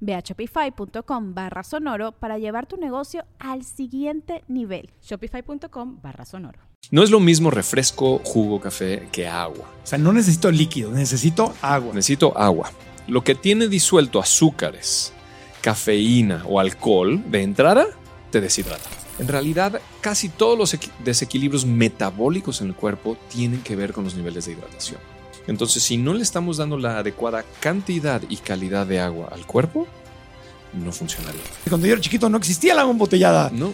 Ve a shopify.com barra sonoro para llevar tu negocio al siguiente nivel. Shopify.com barra sonoro. No es lo mismo refresco, jugo, café que agua. O sea, no necesito líquido, necesito agua. Necesito agua. Lo que tiene disuelto azúcares, cafeína o alcohol de entrada te deshidrata. En realidad, casi todos los desequilibrios metabólicos en el cuerpo tienen que ver con los niveles de hidratación. Entonces, si no le estamos dando la adecuada cantidad y calidad de agua al cuerpo, no funcionaría. Cuando yo era chiquito no existía el agua embotellada. No.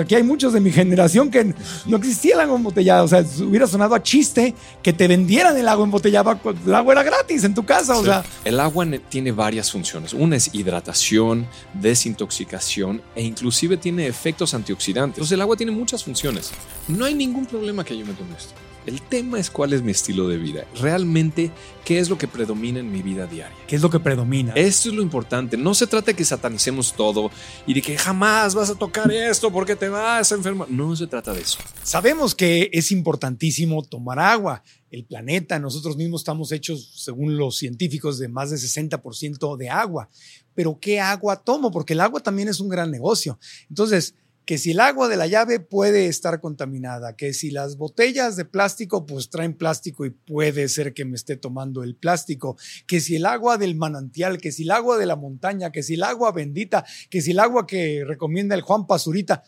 Aquí hay muchos de mi generación que no existía el agua embotellada. O sea, hubiera sonado a chiste que te vendieran el agua embotellada. El agua era gratis en tu casa. O sea. El agua tiene varias funciones. Una es hidratación, desintoxicación e inclusive tiene efectos antioxidantes. Entonces el agua tiene muchas funciones. No hay ningún problema que yo me tome esto. El tema es cuál es mi estilo de vida. Realmente, ¿qué es lo que predomina en mi vida diaria? ¿Qué es lo que predomina? Esto es lo importante. No se trata de que satanicemos todo y de que jamás vas a tocar esto porque te vas a enfermar. No se trata de eso. Sabemos que es importantísimo tomar agua. El planeta, nosotros mismos estamos hechos, según los científicos, de más de 60% de agua. Pero ¿qué agua tomo? Porque el agua también es un gran negocio. Entonces, que si el agua de la llave puede estar contaminada, que si las botellas de plástico pues traen plástico y puede ser que me esté tomando el plástico, que si el agua del manantial, que si el agua de la montaña, que si el agua bendita, que si el agua que recomienda el Juan Pazurita,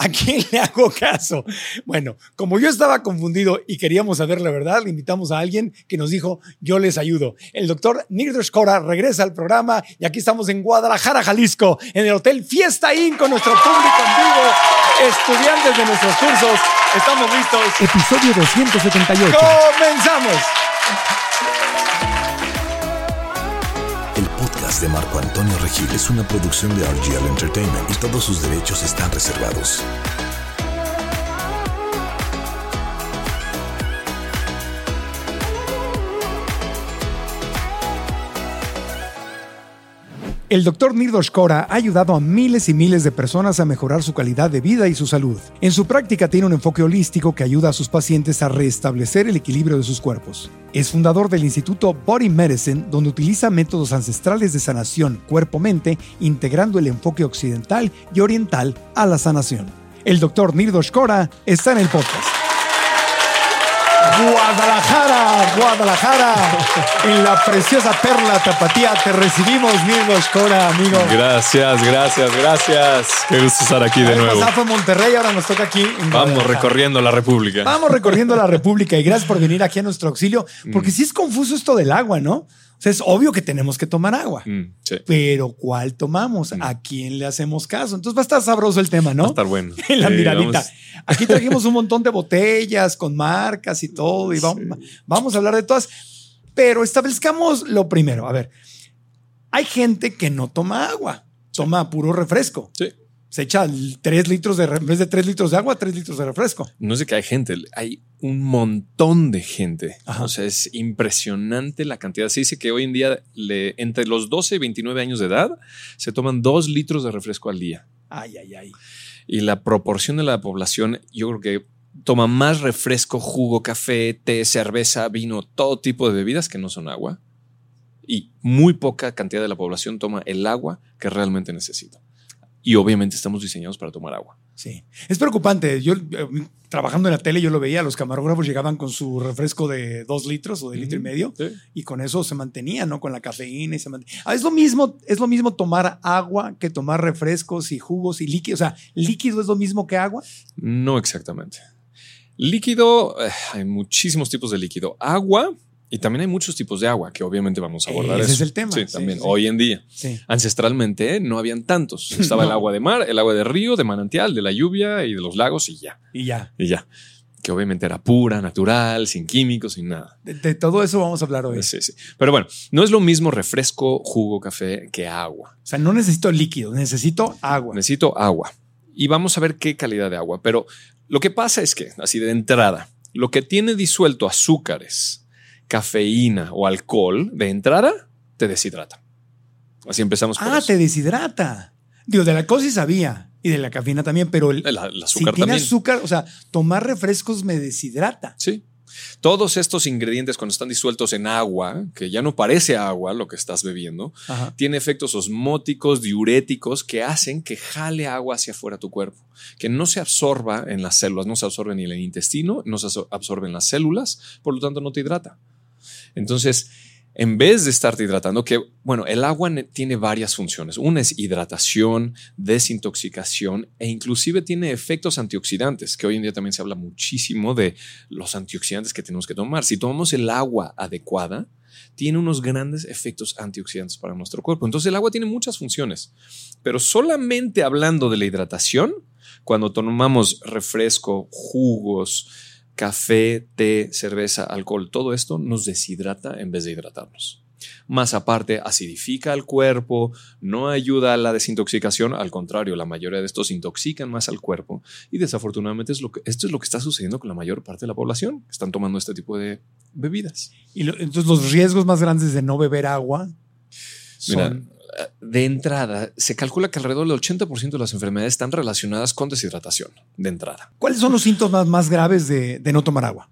¿A quién le hago caso? Bueno, como yo estaba confundido y queríamos saber la verdad, le invitamos a alguien que nos dijo, yo les ayudo. El doctor Nirdesh Cora regresa al programa y aquí estamos en Guadalajara, Jalisco, en el Hotel Fiesta Inn con nuestro público en vivo, estudiantes de nuestros cursos. Estamos listos. Episodio 278. ¡Comenzamos! De Marco Antonio Regil es una producción de RGL Entertainment y todos sus derechos están reservados. El doctor Nirdos Kora ha ayudado a miles y miles de personas a mejorar su calidad de vida y su salud. En su práctica tiene un enfoque holístico que ayuda a sus pacientes a restablecer el equilibrio de sus cuerpos. Es fundador del Instituto Body Medicine, donde utiliza métodos ancestrales de sanación cuerpo-mente, integrando el enfoque occidental y oriental a la sanación. El doctor Nirdos Kora está en el podcast. Guadalajara, Guadalajara, en la preciosa perla tapatía. Te recibimos, Mirgo Escora, amigo. Gracias, gracias, gracias. Qué gusto estar aquí de nuevo. fue Monterrey, ahora nos toca aquí. Vamos recorriendo la República. Vamos recorriendo la República y gracias por venir aquí a nuestro auxilio, porque mm. sí es confuso esto del agua, ¿no? O sea, es obvio que tenemos que tomar agua. Mm, pero ¿cuál tomamos? Mm. ¿A quién le hacemos caso? Entonces va a estar sabroso el tema, ¿no? Va a estar bueno. en la miradita. Aquí trajimos un montón de botellas con marcas y todo, y vamos, vamos a hablar de todas. Pero establezcamos lo primero. A ver, hay gente que no toma agua, toma puro refresco. Sí se echa tres litros de, en vez de tres litros de agua, tres litros de refresco. No sé que hay gente, hay un montón de gente. O sea, es impresionante la cantidad. Se dice que hoy en día, le, entre los 12 y 29 años de edad, se toman dos litros de refresco al día. Ay, ay, ay. Y la proporción de la población, yo creo que toma más refresco, jugo, café, té, cerveza, vino, todo tipo de bebidas que no son agua. Y muy poca cantidad de la población toma el agua que realmente necesita y obviamente estamos diseñados para tomar agua. Sí, es preocupante. Yo eh, trabajando en la tele, yo lo veía, los camarógrafos llegaban con su refresco de dos litros o de litro y medio y con eso se mantenían, ¿no? Con la cafeína y se. Ah, es lo mismo, es lo mismo tomar agua que tomar refrescos y jugos y líquidos. O sea, líquido es lo mismo que agua. No exactamente. Líquido, eh, hay muchísimos tipos de líquido. Agua, y también hay muchos tipos de agua, que obviamente vamos a abordar Ese eso. es el tema. Sí, Sí, también, sí. hoy en día. Sí. Ancestralmente no habían tantos. Estaba el agua de mar, el agua de río, de manantial, de la lluvia y de los lagos y ya. Y ya. Y ya. Que obviamente era pura, natural, sin químicos, sin nada. De, de todo eso vamos a hablar hoy. Sí, sí. Pero bueno, no es lo mismo refresco, jugo, café que agua. O sea, no necesito líquido, necesito agua. Necesito agua. Y vamos a ver qué calidad de agua. Pero lo que pasa es que, así de entrada, lo que tiene disuelto azúcares, cafeína o alcohol, de entrada, te deshidrata. Así empezamos por Ah, eso. te deshidrata. Digo, de la cosa sí sabía y de la cafeína también, pero el, El, el si azúcar tiene también. azúcar, o sea, tomar refrescos me deshidrata. Sí. Todos estos ingredientes cuando están disueltos en agua, que ya no parece agua lo que estás bebiendo, Ajá. tiene efectos osmóticos, diuréticos, que hacen que jale agua hacia afuera tu cuerpo, que no se absorba en las células, no se absorbe ni en el intestino, no se absor- absorbe en las células, por lo tanto no te hidrata. Entonces, en vez de estarte hidratando, que bueno, el agua ne- tiene varias funciones. Una es hidratación, desintoxicación e inclusive tiene efectos antioxidantes, que hoy en día también se habla muchísimo de los antioxidantes que tenemos que tomar. Si tomamos el agua adecuada, tiene unos grandes efectos antioxidantes para nuestro cuerpo. Entonces el agua tiene muchas funciones, pero solamente hablando de la hidratación, cuando tomamos refresco, jugos, café, té, cerveza, alcohol, todo esto nos deshidrata en vez de hidratarnos. Más aparte, acidifica al cuerpo, no ayuda a la desintoxicación, al contrario, la mayoría de estos intoxican más al cuerpo y desafortunadamente es lo que, esto es lo que está sucediendo con la mayor parte de la población que están tomando este tipo de bebidas. Y lo- entonces los riesgos más grandes de no beber agua Mira, son de entrada, se calcula que alrededor del 80% de las enfermedades están relacionadas con deshidratación, de entrada. ¿Cuáles son los síntomas más graves de, de no tomar agua?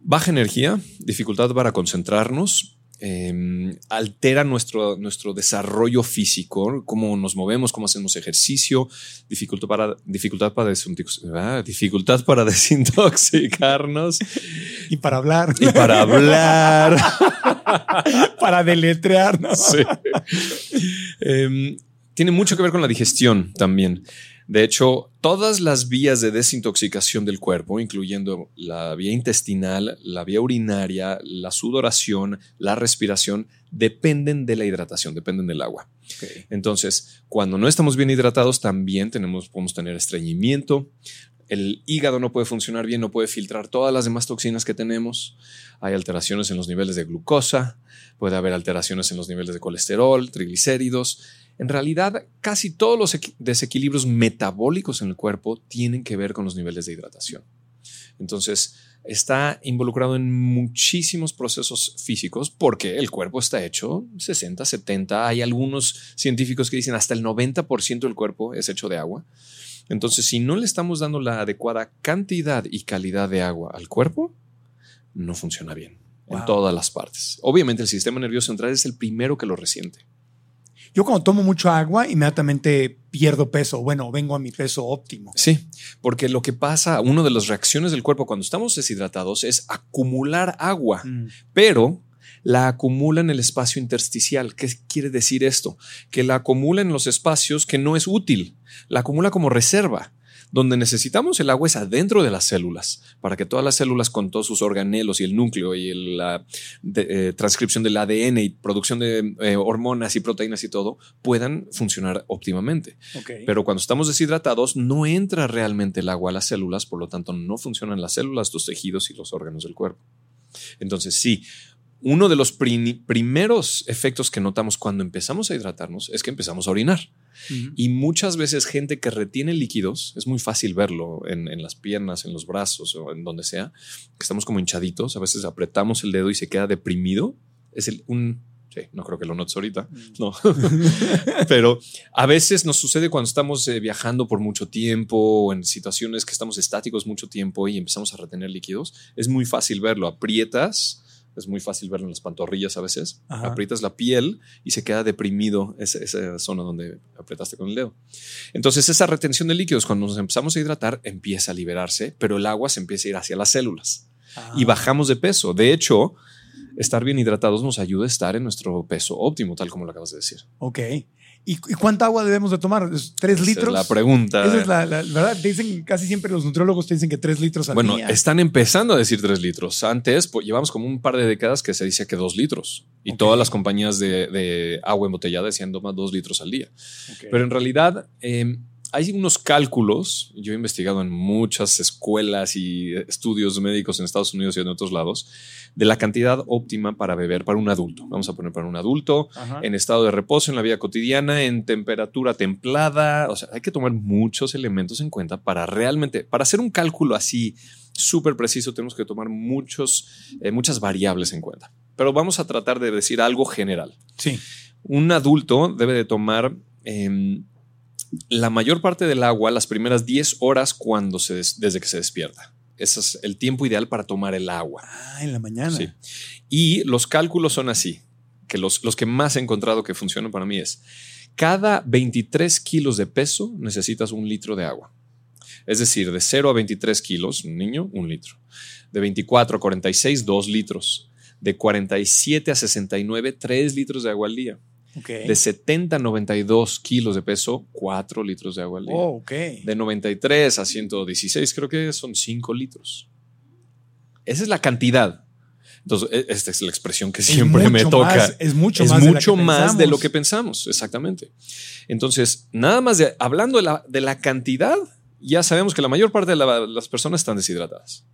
Baja energía, dificultad para concentrarnos, eh, altera nuestro, nuestro desarrollo físico, cómo nos movemos, cómo hacemos ejercicio, dificultad para, dificultad para, ah, dificultad para desintoxicarnos Y para hablar, y para hablar. para deletrear, ¿no? Sí. Em, tiene mucho que ver con la digestión también. De hecho, todas las vías de desintoxicación del cuerpo, incluyendo la vía intestinal, la vía urinaria, la sudoración, la respiración, dependen de la hidratación, dependen del agua. Entonces, cuando no estamos bien hidratados, también tenemos, podemos tener estreñimiento. El hígado no puede funcionar bien, no puede filtrar todas las demás toxinas que tenemos. Hay alteraciones en los niveles de glucosa, puede haber alteraciones en los niveles de colesterol, triglicéridos. En realidad, casi todos los equi- desequilibrios metabólicos en el cuerpo tienen que ver con los niveles de hidratación. Entonces, está involucrado en muchísimos procesos físicos porque el cuerpo está hecho 60, 70. Hay algunos científicos que dicen hasta el 90% del cuerpo es hecho de agua. Entonces, si no le estamos dando la adecuada cantidad y calidad de agua al cuerpo, no funciona bien en todas las partes. Obviamente, el sistema nervioso central es el primero que lo resiente. Yo cuando tomo mucho agua, inmediatamente pierdo peso. Bueno, vengo a mi peso óptimo. Sí, porque lo que pasa, una de las reacciones del cuerpo cuando estamos deshidratados es acumular agua, Mm. pero la acumula en el espacio intersticial. ¿Qué quiere decir esto? Que la acumula en los espacios que no es útil, la acumula como reserva. Donde necesitamos el agua es adentro de las células, para que todas las células con todos sus organelos y el núcleo y el, la de- eh, transcripción del ADN y producción de eh, hormonas y proteínas y todo puedan funcionar óptimamente. Pero cuando estamos deshidratados, no entra realmente el agua a las células, por lo tanto, no funcionan las células, los tejidos y los órganos del cuerpo. Entonces, sí, uno de los prim- primeros efectos que notamos cuando empezamos a hidratarnos es que empezamos a orinar. Y muchas veces gente que retiene líquidos, es muy fácil verlo en, en las piernas, en los brazos o en donde sea, que estamos como hinchaditos, a veces apretamos el dedo y se queda deprimido. Es el, un... Sí, no creo que lo notes ahorita, no. Pero a veces nos sucede cuando estamos eh, viajando por mucho tiempo o en situaciones que estamos estáticos mucho tiempo y empezamos a retener líquidos. Es muy fácil verlo. Aprietas, es muy fácil verlo en las pantorrillas a veces. Ajá. Aprietas la piel y se queda deprimido esa, esa zona donde apretaste con el dedo. Entonces, esa retención de líquidos, cuando nos empezamos a hidratar, empieza a liberarse, pero el agua se empieza a ir hacia las células Ah. y bajamos de peso. De hecho, estar bien hidratados nos ayuda a estar en nuestro peso óptimo, tal como lo acabas de decir. Ok. ¿Y, y cuánta agua debemos de tomar? ¿Es ¿Tres Esa litros? Es la pregunta. Esa es la, la- verdad. Te dicen, casi siempre los nutriólogos te dicen que tres litros al Bueno, día. están empezando a decir tres litros. Antes, pues, llevamos como un par de décadas que se dice que dos litros. Y todas las compañías de, de agua embotellada decían toma dos litros al día. Pero en realidad eh, hay unos cálculos. Yo he investigado en muchas escuelas y estudios médicos en Estados Unidos y en otros lados de la cantidad óptima para beber para un adulto. Vamos a poner para un adulto Ajá. en estado de reposo en la vida cotidiana, en temperatura templada. O sea, hay que tomar muchos elementos en cuenta para realmente, para hacer un cálculo así súper preciso, tenemos que tomar muchos, eh, muchas variables en cuenta. Pero vamos a tratar de decir algo general. Sí. Un adulto debe de tomar em, la mayor parte del agua las primeras 10 horas cuando se des- desde que se despierta. Ese es el tiempo ideal para tomar el agua. Ah, en la mañana. Sí. Y los cálculos son así, que los, los que más he encontrado que funcionan para mí es, cada 23 kilos de peso necesitas un litro de agua. Es decir, de 0 a 23 kilos, un niño, un litro. De 24 a 46, 2 litros. De 47 a 69, 3 litros de agua al día. Ok. De 70 a 92 kilos de peso, 4 litros de agua al día. Oh, ok. De 93 a 116 creo que son 5 litros. Esa es la cantidad. Entonces, e- esta es la expresión que siempre me toca. más- es mucho es más de mucho que más de lo que pensamos, exactamente. Entonces, nada más de, hablando de la, de la cantidad, ya sabemos que la mayor parte de la- las personas están deshidratadas.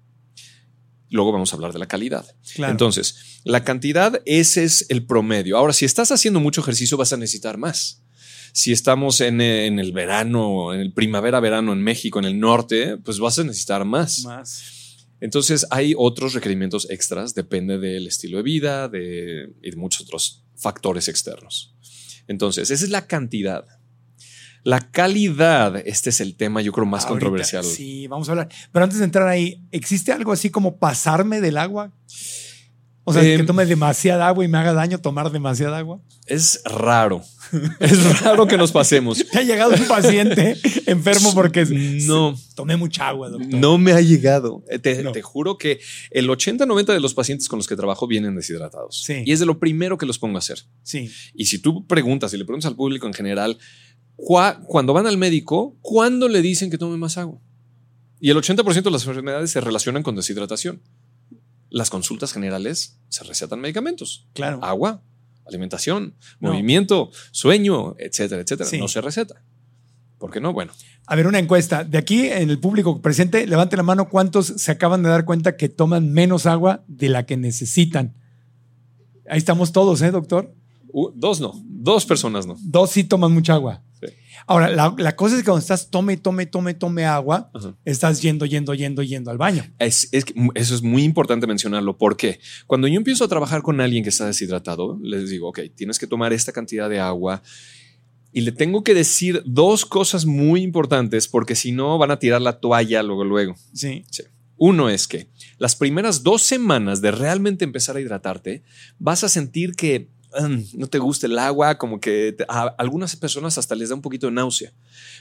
Luego vamos a hablar de la calidad. Claro. Entonces, la cantidad, ese es el promedio. Ahora, si estás haciendo mucho ejercicio, vas a necesitar más. Si estamos en, en el verano, en el primavera-verano en México, en el norte, pues vas a necesitar más. más. Entonces, hay otros requerimientos extras, depende del estilo de vida de, y de muchos otros factores externos. Entonces, esa es la cantidad. La calidad, este es el tema, yo creo, más Ahorita, controversial. Sí, vamos a hablar. Pero antes de entrar ahí, ¿existe algo así como pasarme del agua? O sea, Em, que tome demasiada agua y me haga daño tomar demasiada agua. Es raro. Es raro que nos pasemos. ¿Te ha llegado un paciente enfermo porque No. tomé mucha agua, doctor? No me ha llegado. Eh, Te, No. te juro que el 80-90 de los pacientes con los que trabajo vienen deshidratados. Sí. Y es de lo primero que los pongo a hacer. Sí. Y si tú preguntas, si le preguntas al público en general, cuando van al médico, ¿cuándo le dicen que tome más agua? Y el 80% de las enfermedades se relacionan con deshidratación. Las consultas generales se recetan medicamentos. Claro. Agua, alimentación, No. movimiento, sueño, etcétera, etcétera. Sí. No se receta. ¿Por qué no? Bueno, A ver, una encuesta. De aquí, en el público presente, levante la mano cuántos se acaban de dar cuenta que toman menos agua de la que necesitan. Ahí estamos todos, ¿eh, doctor? u- dos no, dos personas no. Dos sí toman mucha agua. Ahora, la, la cosa es que cuando estás tome, tome, tome, tome agua, Ajá. estás yendo, yendo, yendo, yendo al baño. Es, es que eso es muy importante mencionarlo porque cuando yo empiezo a trabajar con alguien que está deshidratado, les digo, ok, tienes que tomar esta cantidad de agua y le tengo que decir dos cosas muy importantes porque si no van a tirar la toalla luego, luego. Sí. Uno es que las primeras dos semanas de realmente empezar a hidratarte, vas a sentir que no te gusta el agua, como que te- a algunas personas hasta les da un poquito de náusea,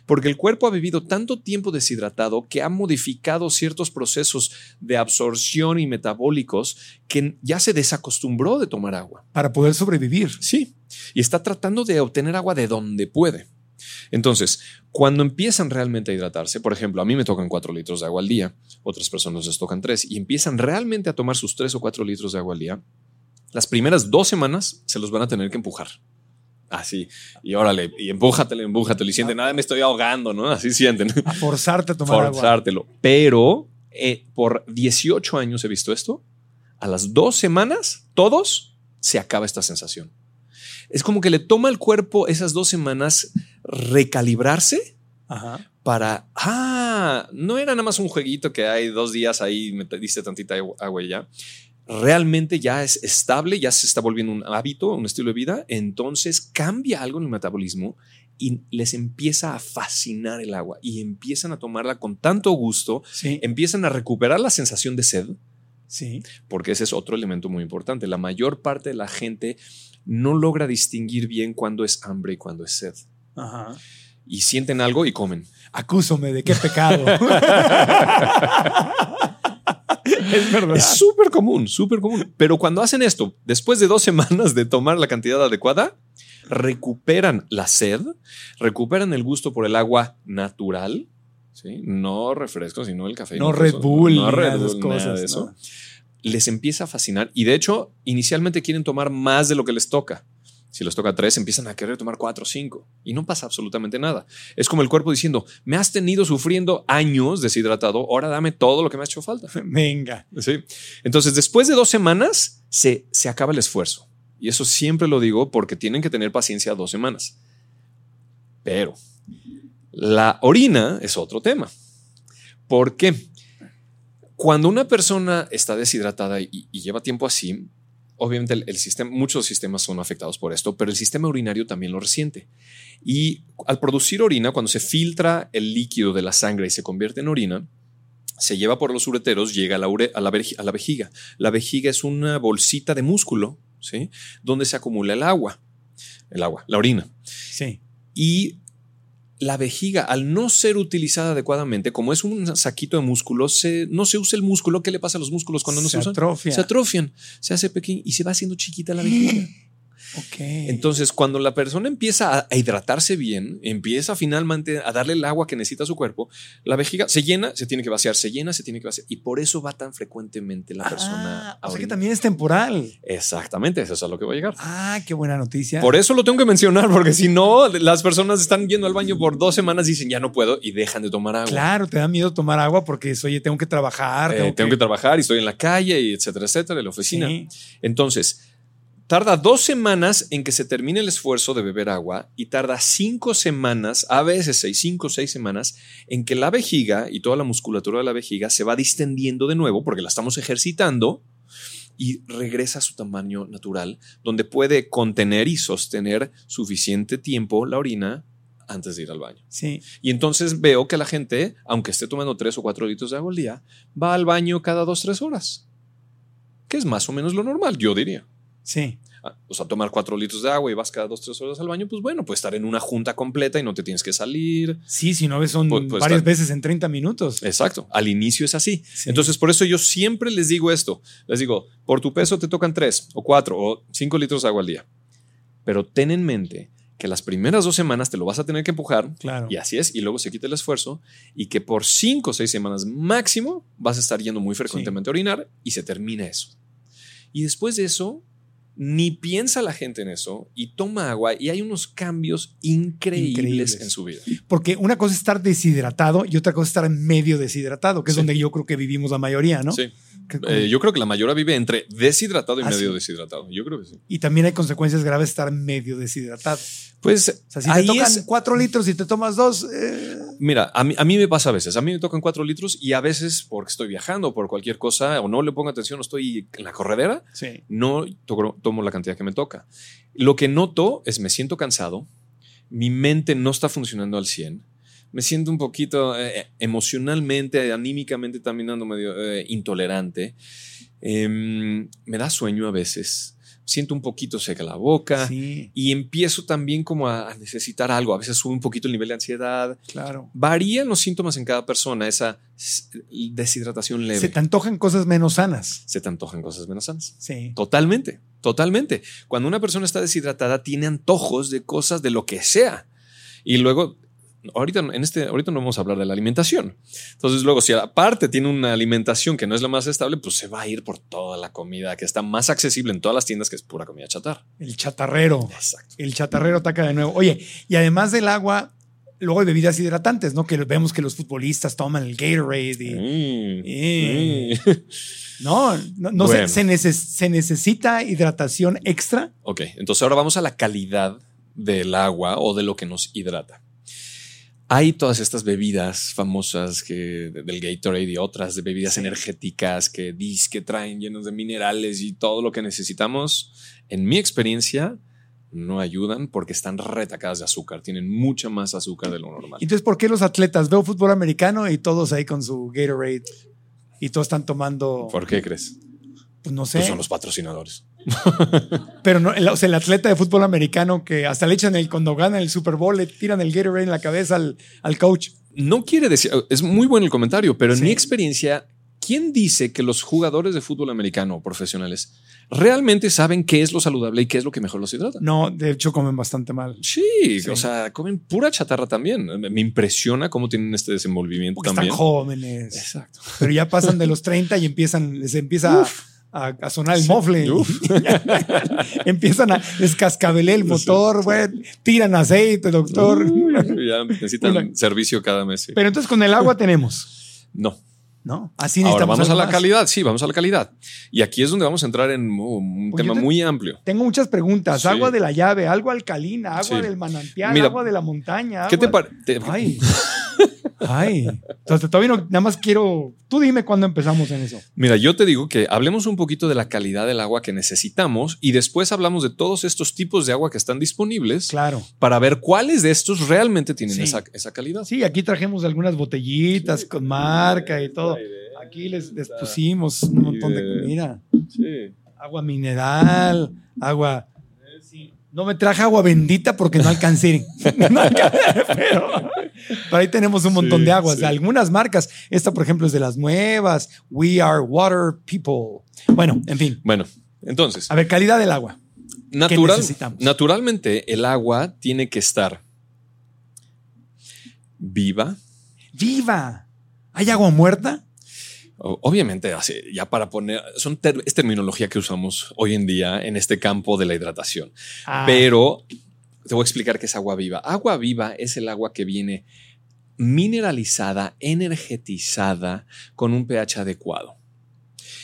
porque el cuerpo ha vivido tanto tiempo deshidratado que ha modificado ciertos procesos de absorción y metabólicos que ya se desacostumbró de tomar agua. Para poder sobrevivir. Sí, y está tratando de obtener agua de donde puede. Entonces, cuando empiezan realmente a hidratarse, por ejemplo, a mí me tocan cuatro litros de agua al día, otras personas les tocan tres, y empiezan realmente a tomar sus tres o cuatro litros de agua al día, las primeras dos semanas se los van a tener que empujar. Así, y órale, y empújatelo, empújatelo, y sienten, nada, me estoy ahogando, ¿no? Así sienten. A forzarte a tomar agua. Forzártelo. Pero eh, por 18 años he visto esto. A las dos semanas, todos se acaba esta sensación. Es como que le toma al cuerpo esas dos semanas recalibrarse Ajá. para, ah, no era nada más un jueguito que hay dos días ahí, me te- diste tantita agua- agua y ya. Realmente ya es estable, ya se está volviendo un hábito, un estilo de vida, entonces cambia algo en el metabolismo y les empieza a fascinar el agua y empiezan a tomarla con tanto gusto, Sí. empiezan a recuperar la sensación de sed, Sí. porque ese es otro elemento muy importante. La mayor parte de la gente no logra distinguir bien cuándo es hambre y cuándo es sed. Ajá. Y sienten algo y comen. Acúsome de qué pecado. es verdad. Es súper común, súper común. Pero cuando hacen esto, después de dos semanas de tomar la cantidad adecuada, recuperan la sed, recuperan el gusto por el agua natural, ¿sí? no refresco, sino el café. No Red Bull, no Red Bull, esas nada cosas, de eso. ¿no? Les empieza a fascinar y de hecho, inicialmente quieren tomar más de lo que les toca. Si les toca tres, empiezan a querer tomar cuatro o cinco y no pasa absolutamente nada. Es como el cuerpo diciendo, me has tenido sufriendo años deshidratado, ahora dame todo lo que me ha hecho falta. Venga. Sí. Entonces, después de dos semanas, se, se acaba el esfuerzo. Y eso siempre lo digo porque tienen que tener paciencia dos semanas. Pero la orina es otro tema. ¿Por qué? Cuando una persona está deshidratada y, y lleva tiempo así, obviamente el, el sistema, muchos sistemas son afectados por esto, pero el sistema urinario también lo resiente. Y al producir orina, cuando se filtra el líquido de la sangre y se convierte en orina, se lleva por los ureteros, llega a la, ure- a la, a la vejiga. La vejiga es una bolsita de músculo, ¿sí? Donde se acumula el agua, el agua, la orina. Sí. Y la vejiga, al no ser utilizada adecuadamente, como es un saquito de músculo, se, no se usa el músculo. ¿Qué le pasa a los músculos cuando no se, Se usan? atrofia. Se atrofian, se hace pequeño y se va haciendo chiquita la vejiga. Ok. Entonces, cuando la persona empieza a, hidratarse bien, empieza finalmente a darle el agua que necesita su cuerpo, la vejiga se llena, se tiene que vaciar, se llena, se tiene que vaciar. Y por eso va tan frecuentemente la persona. Ah, a o sea que también es temporal. Exactamente, eso es a lo que voy a llegar. Ah, qué buena noticia. Por eso lo tengo que mencionar, porque si no, las personas están yendo al baño por dos semanas y dicen ya no puedo y dejan de tomar agua. Claro, te da miedo tomar agua porque es, oye, tengo que trabajar. Eh, tengo, que... trabajar y estoy en la calle y etcétera, etcétera, en la oficina. Sí. Entonces, tarda dos semanas en que se termine el esfuerzo de beber agua y tarda cinco semanas, a veces seis, cinco o seis semanas, en que la vejiga y toda la musculatura de la vejiga se va distendiendo de nuevo porque la estamos ejercitando y regresa a su tamaño natural, donde puede contener y sostener suficiente tiempo la orina antes de ir al baño. Sí. Y entonces veo que la gente, aunque esté tomando tres o cuatro litros de agua al día, va al baño cada dos, tres horas, que es más o menos lo normal, yo diría. Sí. Ah, O sea, tomar cuatro litros de agua y vas cada dos, tres horas al baño, pues bueno, puedes estar en una junta completa y no te tienes que salir. Sí, si no ves, son varias veces en 30 minutos. Exacto, al inicio es así. Sí. Entonces, por eso yo siempre les digo esto. Les digo, por tu peso te tocan tres o cuatro o cinco litros de agua al día. Pero ten en mente que las primeras dos semanas te lo vas a tener que empujar Claro. y así es, y luego se quita el esfuerzo, y que por cinco o seis semanas máximo vas a estar yendo muy frecuentemente a orinar y se termina eso. Y después de eso, ni piensa la gente en eso y toma agua y hay unos cambios increíbles, Increíbles. en su vida. Porque una cosa es estar deshidratado y otra cosa es estar medio deshidratado, que es Sí. donde yo creo que vivimos la mayoría, ¿no? Sí. Eh, yo creo que la mayoría vive entre deshidratado y Ah, medio sí. deshidratado. Yo creo que sí. Y también hay consecuencias graves estar medio deshidratado. Pues O sea, si ahí te tocan es- cuatro litros y te tomas dos, eh, Mira, a mí, a mí me pasa a veces. A mí me tocan cuatro litros y a veces porque estoy viajando por cualquier cosa o no le pongo atención o estoy en la corredera, sí. no to- tomo la cantidad que me toca. Lo que noto es me siento cansado, mi mente no está funcionando al 100, me siento un poquito eh, emocionalmente, anímicamente también ando medio eh, intolerante, Em, me da sueño a veces, siento un poquito seca la boca. Sí, Y empiezo también como a necesitar algo. A veces sube un poquito el nivel de ansiedad. claro. Varían los síntomas en cada persona, esa deshidratación leve. Se te antojan cosas menos sanas. Se te antojan cosas menos sanas. Sí. Totalmente, totalmente. Cuando una persona está deshidratada, tiene antojos de cosas de lo que sea. Y luego, ahorita, en este, ahorita no vamos a hablar de la alimentación. Entonces, luego, si aparte tiene una alimentación que no es la más estable, pues se va a ir por toda la comida que está más accesible en todas las tiendas, que es pura comida chatarra. El chatarrero. Exacto. El chatarrero ataca de nuevo. Oye, y además del agua, luego hay bebidas hidratantes, ¿no? Que vemos que los futbolistas toman el Gatorade y. Mm, mm. No, no, no Bueno. se, se neces- se necesita hidratación extra. Ok, entonces ahora vamos a la calidad del agua o de lo que nos hidrata. Hay todas estas bebidas famosas que, del Gatorade y otras de bebidas Sí. energéticas que dis que traen llenos de minerales y todo lo que necesitamos. En mi experiencia, no ayudan porque están retacadas de azúcar, tienen mucha más azúcar de lo normal. Entonces, ¿por qué los atletas? Veo fútbol americano y todos ahí con su Gatorade y todos están tomando. ¿Por qué crees? Pues no sé. Pues son los patrocinadores. Pero no, el, o sea, el atleta de fútbol americano que hasta le echan el, cuando gana el Super Bowl, le tiran el Gatorade en la cabeza al, al coach. No quiere decir, es muy bueno el comentario, pero en Sí. mi experiencia, ¿quién dice que los jugadores de fútbol americano profesionales realmente saben qué es lo saludable y qué es lo que mejor los hidrata? No, de hecho comen bastante mal. Sí, Sí. o sea, comen pura chatarra también. Me impresiona cómo tienen este desenvolvimiento Porque también. están jóvenes. Exacto. Pero ya pasan de los 30 y empiezan, les empieza a, a sonar el mofle. Uf. empiezan a descascabelar el motor, güey. Tiran aceite, doctor. Uy, ya necesitan Una- servicio cada mes. sí. Pero entonces con el agua tenemos, no. ¿no? Así Ahora vamos a la más. calidad. Sí, vamos a la calidad. Y aquí es donde vamos a entrar en un Pues tema te- muy amplio. Tengo muchas preguntas. Sí. Agua de la llave, agua alcalina, agua Sí. del manantial, Mira, agua de la montaña. ¿Qué te agua- parece? Ay. Ay. Entonces, todavía no, nada más quiero. Tú dime cuándo empezamos en eso. Mira, yo te digo que hablemos un poquito de la calidad del agua que necesitamos y después hablamos de todos estos tipos de agua que están disponibles Claro. para ver cuáles de estos realmente tienen Sí. esa, esa calidad. Sí, aquí trajimos algunas botellitas con marca y todo. Aquí les, les pusimos un montón de comida. Sí. Agua mineral, agua. No me traje agua bendita porque no alcancé. No alcancé, pero, pero ahí tenemos un montón Sí, de aguas sí. de algunas marcas. Esta, por ejemplo, es de las nuevas. We are water people. Bueno, en fin. Bueno, entonces, A ver, calidad del agua. natural, naturalmente el agua tiene que estar viva. ¡Viva! ¿Hay agua muerta? Obviamente, así, ya para poner, son ter- es terminología que usamos hoy en día en este campo de la hidratación. Ah, Pero te voy a explicar qué es agua viva. Agua viva es el agua que viene mineralizada, energetizada, con un pH adecuado.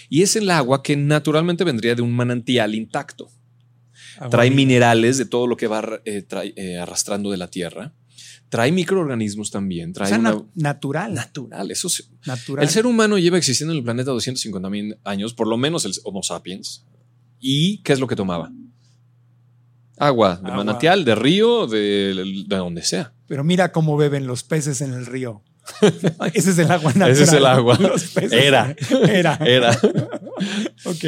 Y es el agua que naturalmente vendría de un manantial intacto. agua Trae viva. minerales de todo lo que va eh, trae, eh, arrastrando de la tierra. Trae microorganismos también. O Trae sea, una- na- natural. natural. Eso sí. natural. El ser humano lleva existiendo en el planeta 250 mil años, por lo menos el Homo sapiens. ¿Y qué es lo que tomaba? Agua de Agua. manantial, de río, de, de donde sea. Pero mira cómo beben los peces en el río. Ese es el agua natural. Ese es el agua. Era. Era. Era. Ok.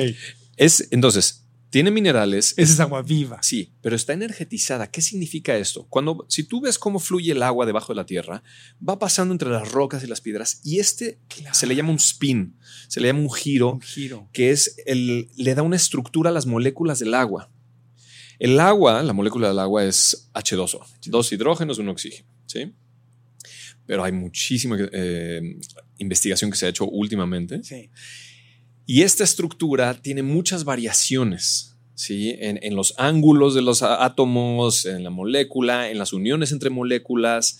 Es, entonces, tiene minerales. Esa es agua viva. Sí, pero está energetizada. ¿Qué significa esto? Cuando, si tú ves cómo fluye el agua debajo de la tierra, va pasando entre las rocas y las piedras y este se le llama un spin, se le llama un giro. Un giro. que es el, le da una estructura a las moléculas del agua. El agua, la molécula del agua es H2O, dos hidrógenos, un oxígeno, ¿sí? Pero hay muchísima eh, investigación que se ha hecho últimamente Sí. y esta estructura tiene muchas variaciones, ¿sí? En, en los ángulos de los átomos, en la molécula, en las uniones entre moléculas,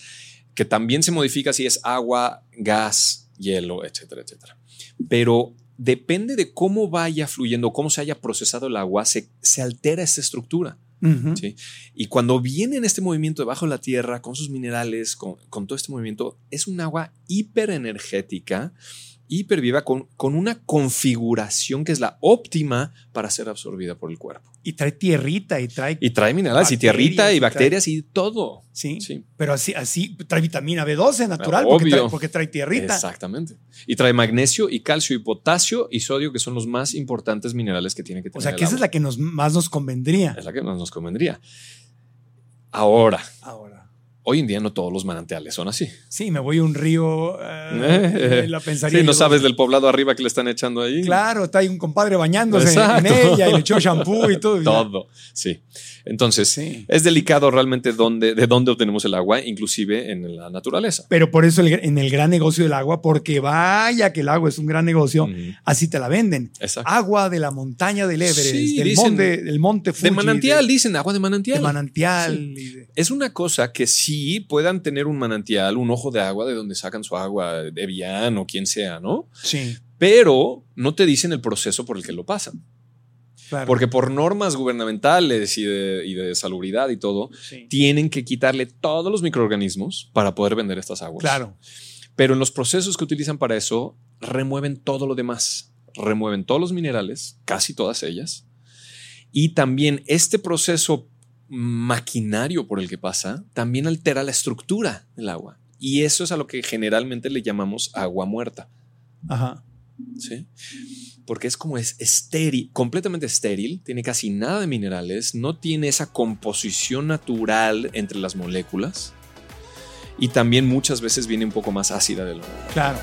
que también se modifica si es agua, gas, hielo, etcétera, etcétera. Pero depende de cómo vaya fluyendo, cómo se haya procesado el agua, se, se altera esta estructura. ¿sí? Y cuando viene en este movimiento debajo de la tierra, con sus minerales, con, con todo este movimiento, es un agua hiperenergética, hiperviva, con, con una configuración que es la óptima para ser absorbida por el cuerpo. Y trae tierrita y trae. Y trae minerales y tierrita y bacterias y todo. sí. Sí. Pero así, así trae vitamina B12 natural porque trae, porque trae tierrita. Exactamente. Y trae magnesio y calcio y potasio y sodio, que son los más importantes minerales que tiene que tener. O sea, el que esa es la que nos, más nos convendría. es la que más nos convendría. Ahora, Ahora. Hoy en día no todos los manantiales son así. Sí, me voy a un río. eh, Eh, la pensaría. Sí, no sabes del poblado arriba que le están echando ahí. Claro, está ahí un compadre bañándose Exacto. en ella y le echó shampoo y todo. Todo. Sí. Entonces, Sí. es delicado realmente dónde, de dónde obtenemos el agua, inclusive en la naturaleza. Pero por eso el- en el gran negocio del agua, porque vaya que el agua es un gran negocio, así te la venden. Exacto. Agua de la montaña del Everest, Sí, del, dicen- monte, del monte Fuji. de manantial, de- dicen, agua de manantial. de manantial. de- es una cosa que sí puedan tener un manantial, un ojo de agua de donde sacan su agua, de Evian o quien sea, ¿no? sí, Pero no te dicen el proceso por el que lo pasan. claro. Porque por normas gubernamentales y de, y de salubridad y todo, Sí. tienen que quitarle todos los microorganismos para poder vender estas aguas. Claro. Pero en los procesos que utilizan para eso, remueven todo lo demás. Remueven todos los minerales, casi todas ellas. Y también este proceso maquinario por el que pasa, también altera la estructura del agua. Y eso es a lo que generalmente le llamamos agua muerta. Ajá. ¿sí? Porque es como es estéril, completamente estéril, tiene casi nada de minerales, no tiene esa composición natural entre las moléculas y también muchas veces viene un poco más ácida de lo normal. Claro.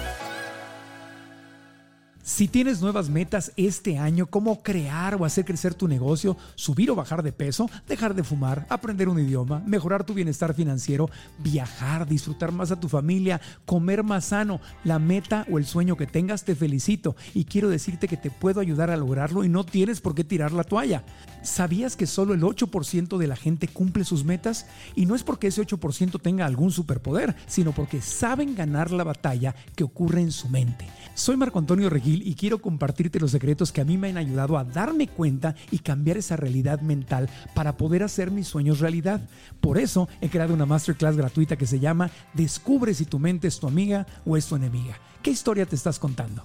Si tienes nuevas metas este año, como crear o hacer crecer tu negocio, subir o bajar de peso, dejar de fumar, aprender un idioma, mejorar tu bienestar financiero, viajar, disfrutar más a tu familia, comer más sano, la meta o el sueño que tengas, te felicito y quiero decirte que te puedo ayudar a lograrlo y no tienes por qué tirar la toalla. ¿Sabías que solo el 8% de la gente cumple sus metas? Y no es porque ese 8% tenga algún superpoder, sino porque saben ganar la batalla que ocurre en su mente. Soy Marco Antonio Regil y quiero compartirte los secretos que a mí me han ayudado a darme cuenta y cambiar esa realidad mental para poder hacer mis sueños realidad. Por eso he creado una masterclass gratuita que se llama Descubre si tu mente es tu amiga o es tu enemiga. ¿Qué historia te estás contando?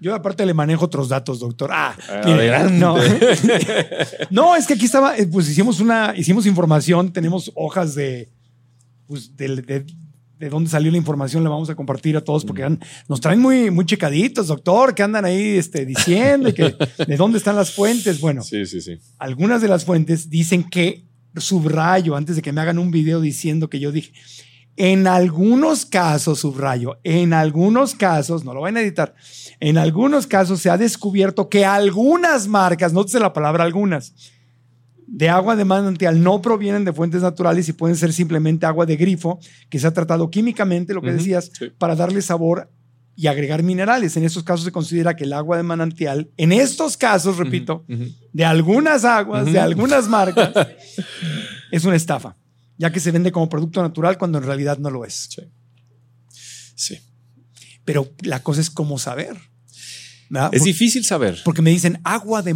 Yo aparte le manejo otros datos, doctor. Ah, no. no, es que aquí estaba, eh, pues hicimos una, hicimos información, tenemos hojas de, pues, de, de- de dónde salió la información, la vamos a compartir a todos porque han- nos traen muy, muy checaditos, doctor, que andan ahí este, diciendo que de dónde están las fuentes. Bueno, Sí, sí, sí. algunas de las fuentes dicen que subrayo antes de que me hagan un video diciendo que yo dije. En algunos casos, subrayo, en algunos casos, no lo van a editar, en algunos casos se ha descubierto que algunas marcas, no sé la palabra algunas, de agua de manantial no provienen de fuentes naturales y pueden ser simplemente agua de grifo que se ha tratado químicamente, lo que decías, sí. para darle sabor y agregar minerales. En estos casos se considera que el agua de manantial, en estos casos, repito, de algunas aguas, de algunas marcas, es una estafa, ya que se vende como producto natural cuando en realidad no lo es. Sí. Sí. Pero la cosa es cómo saber. ¿verdad? Es difícil saber. porque me dicen agua de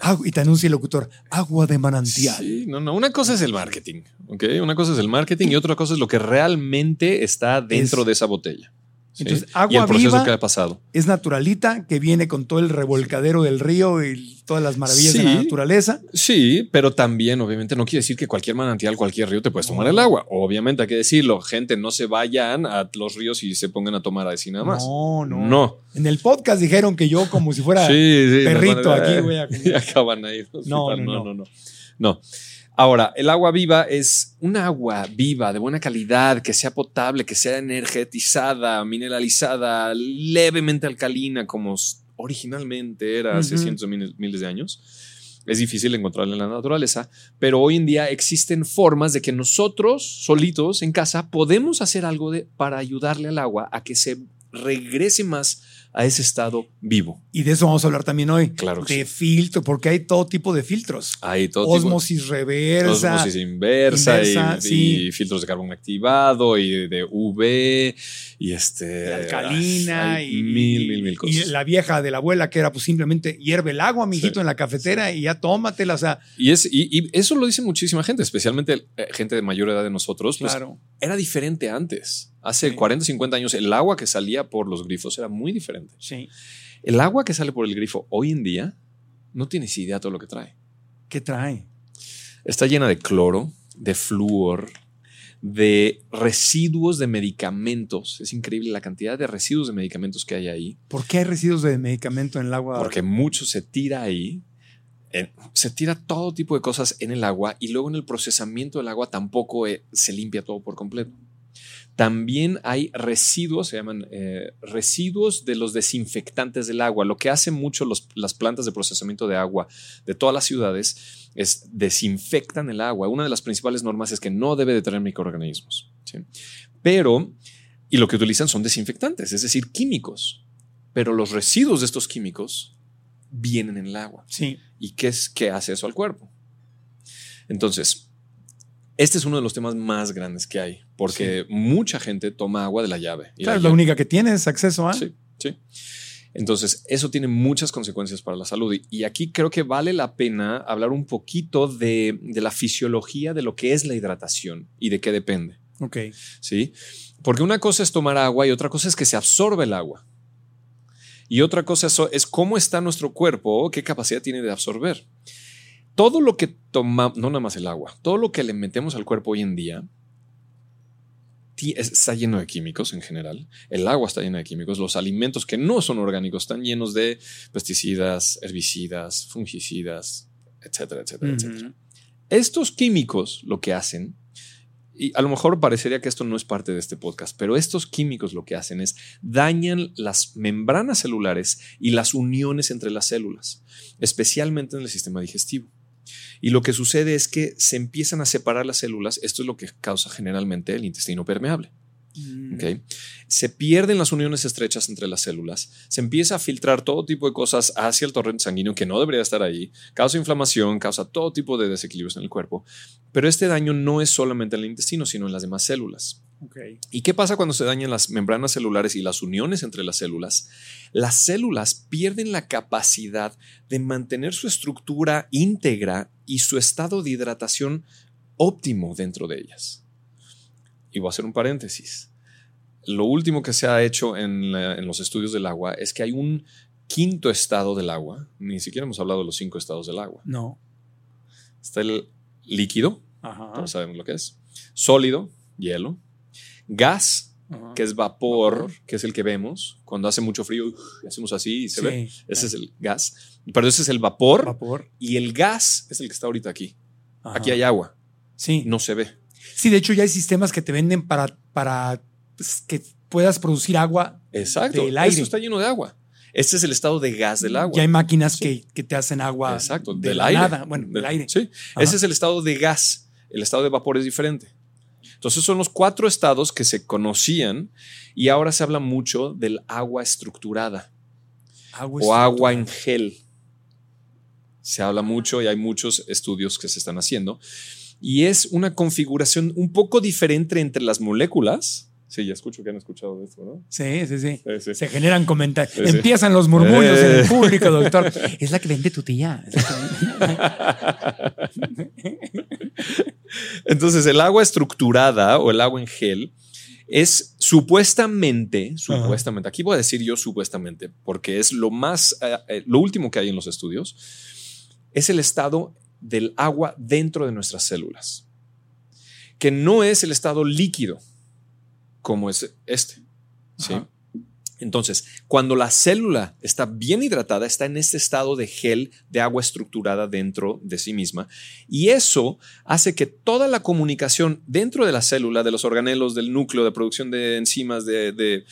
agua- y te anuncia el locutor, agua de manantial. Sí, no, no. Una cosa es el marketing, ¿ok? Una cosa es el marketing y otra cosa es lo que realmente está dentro Es- de esa botella. ¿Sí? Entonces, y agua el proceso viva- que ha pasado. Es naturalita, que viene con todo el revolcadero del río y todas las maravillas de la naturaleza. Sí, pero también, obviamente, no quiere decir que cualquier manantial, cualquier río te puedes tomar el agua. Obviamente, hay que decirlo. Gente, no se vayan a los ríos y se pongan a tomar así nada más. No, no. No. En el podcast dijeron que yo como si fuera... Sí, perrito aquí, güey, a- Y acaban ahí. No, no, no. no, no. No. Ahora, el agua viva es un agua viva, de buena calidad, que sea potable, que sea energetizada, mineralizada, levemente alcalina, como originalmente era hace cientos de miles, miles de años. Es difícil encontrarla en la naturaleza, pero hoy en día existen formas de que nosotros, solitos en casa, podemos hacer algo de, para ayudarle al agua a que se regrese más a ese estado vivo. Y de eso vamos a hablar también hoy. Claro que De filtro, porque hay todo tipo de filtros. Hay todo tipo- Osmosis reversa. Osmosis inversa, inversa, y, sí. y filtros de carbón activado y de UV y este de alcalina y, mil, mil, mil y cosas. la vieja de la abuela que era pues simplemente hierve el agua, mijito, Sí. en la cafetera y ya tómatela. O sea, Y, es, y, y eso lo dice muchísima gente, especialmente eh, gente de mayor edad de nosotros. Pues, claro. Era diferente antes. Hace Sí. 40, 50 años, el agua que salía por los grifos era muy diferente. Sí. El agua que sale por el grifo hoy en día no tienes idea todo lo que trae. ¿Qué trae? Está llena de cloro, de flúor, de residuos de medicamentos. Es increíble la cantidad de residuos de medicamentos que hay ahí, ¿Por qué hay residuos de medicamento en el agua? porque mucho se tira ahí. eh, se tira todo tipo de cosas en el agua y luego en el procesamiento del agua tampoco eh, se limpia todo por completo. También hay residuos, se llaman eh, residuos de los desinfectantes del agua. Lo que hacen mucho los- las plantas de procesamiento de agua de todas las ciudades es desinfectan el agua. Una de las principales normas es que no debe de tener microorganismos. ¿sí? Pero, y lo que utilizan son desinfectantes, es decir, químicos. Pero los residuos de estos químicos vienen en el agua. Sí. ¿Y qué, es, qué hace eso al cuerpo? Entonces, este es uno de los temas más grandes que hay, porque mucha gente toma agua de la llave. Y Claro, la es la llave- única que tienes acceso a. Sí, sí. Entonces, eso tiene muchas consecuencias para la salud. Y, y aquí creo que vale la pena hablar un poquito de, de la fisiología de lo que es la hidratación y de qué depende. Ok. ¿sí? Porque una cosa es tomar agua y otra cosa es que se absorbe el agua. Y otra cosa es, es cómo está nuestro cuerpo, qué capacidad tiene de absorber. Todo lo que tomamos, no nada más el agua, todo lo que le metemos al cuerpo hoy en día está lleno de químicos en general. El agua está llena de químicos. Los alimentos que no son orgánicos están llenos de pesticidas, herbicidas, fungicidas, etcétera, etcétera, etcétera. Estos químicos lo que hacen, y a lo mejor parecería que esto no es parte de este podcast, pero estos químicos lo que hacen es dañan las membranas celulares y las uniones entre las células, especialmente en el sistema digestivo. Y lo que sucede es que se empiezan a separar las células. Esto es lo que causa generalmente el intestino permeable. Mm. Se pierden las uniones estrechas entre las células, se empieza a filtrar todo tipo de cosas hacia el torrente sanguíneo que no debería estar ahí, causa inflamación, causa todo tipo de desequilibrios en el cuerpo. Pero este daño no es solamente en el intestino, sino en las demás células. ¿Y qué pasa cuando se dañan las membranas celulares y las uniones entre las células? Las células pierden la capacidad de mantener su estructura íntegra y su estado de hidratación óptimo dentro de ellas. Y voy a hacer un paréntesis. Lo último que se ha hecho en, los estudios del agua es que hay un quinto estado del agua. Ni siquiera hemos hablado de los cinco estados del agua. No. Está el líquido, todos sabemos lo que es. Sólido, hielo gas, que es vapor, que es el que vemos. Cuando hace mucho frío, hacemos así y se ve. Ese es el gas. Pero ese es el vapor. Vapor. Y el gas es el que está ahorita aquí. Aquí hay agua. Sí. No se ve. Sí, de hecho ya hay sistemas que te venden para, para pues, que puedas producir agua Exacto. del aire. Esto está lleno de agua. Este es el estado de gas del agua. Ya hay máquinas que, te hacen agua Exacto, del aire. Nada. Bueno, del aire. Sí. Ese es el estado de gas. El estado de vapor es diferente. Entonces son los cuatro estados que se conocían y ahora se habla mucho del agua estructurada o agua en gel. Se habla mucho y hay muchos estudios que se están haciendo. Y es una configuración un poco diferente entre las moléculas. Sí, ya escucho que han escuchado de esto, ¿no? Sí, sí, sí. Se generan comentarios. Empiezan los murmullos en el eh. público, doctor. Es la que vende tu tía. Entonces, el agua estructurada o el agua en gel es supuestamente, supuestamente, aquí voy a decir yo supuestamente, porque es lo más, eh, eh, lo último que hay en los estudios, es el estado del agua dentro de nuestras células, que no es el estado líquido como es este. ¿sí? Entonces, cuando la célula está bien hidratada, está en este estado de gel de agua estructurada dentro de sí misma. Y eso hace que toda la comunicación dentro de la célula, de los organelos, del núcleo, de producción de enzimas, de,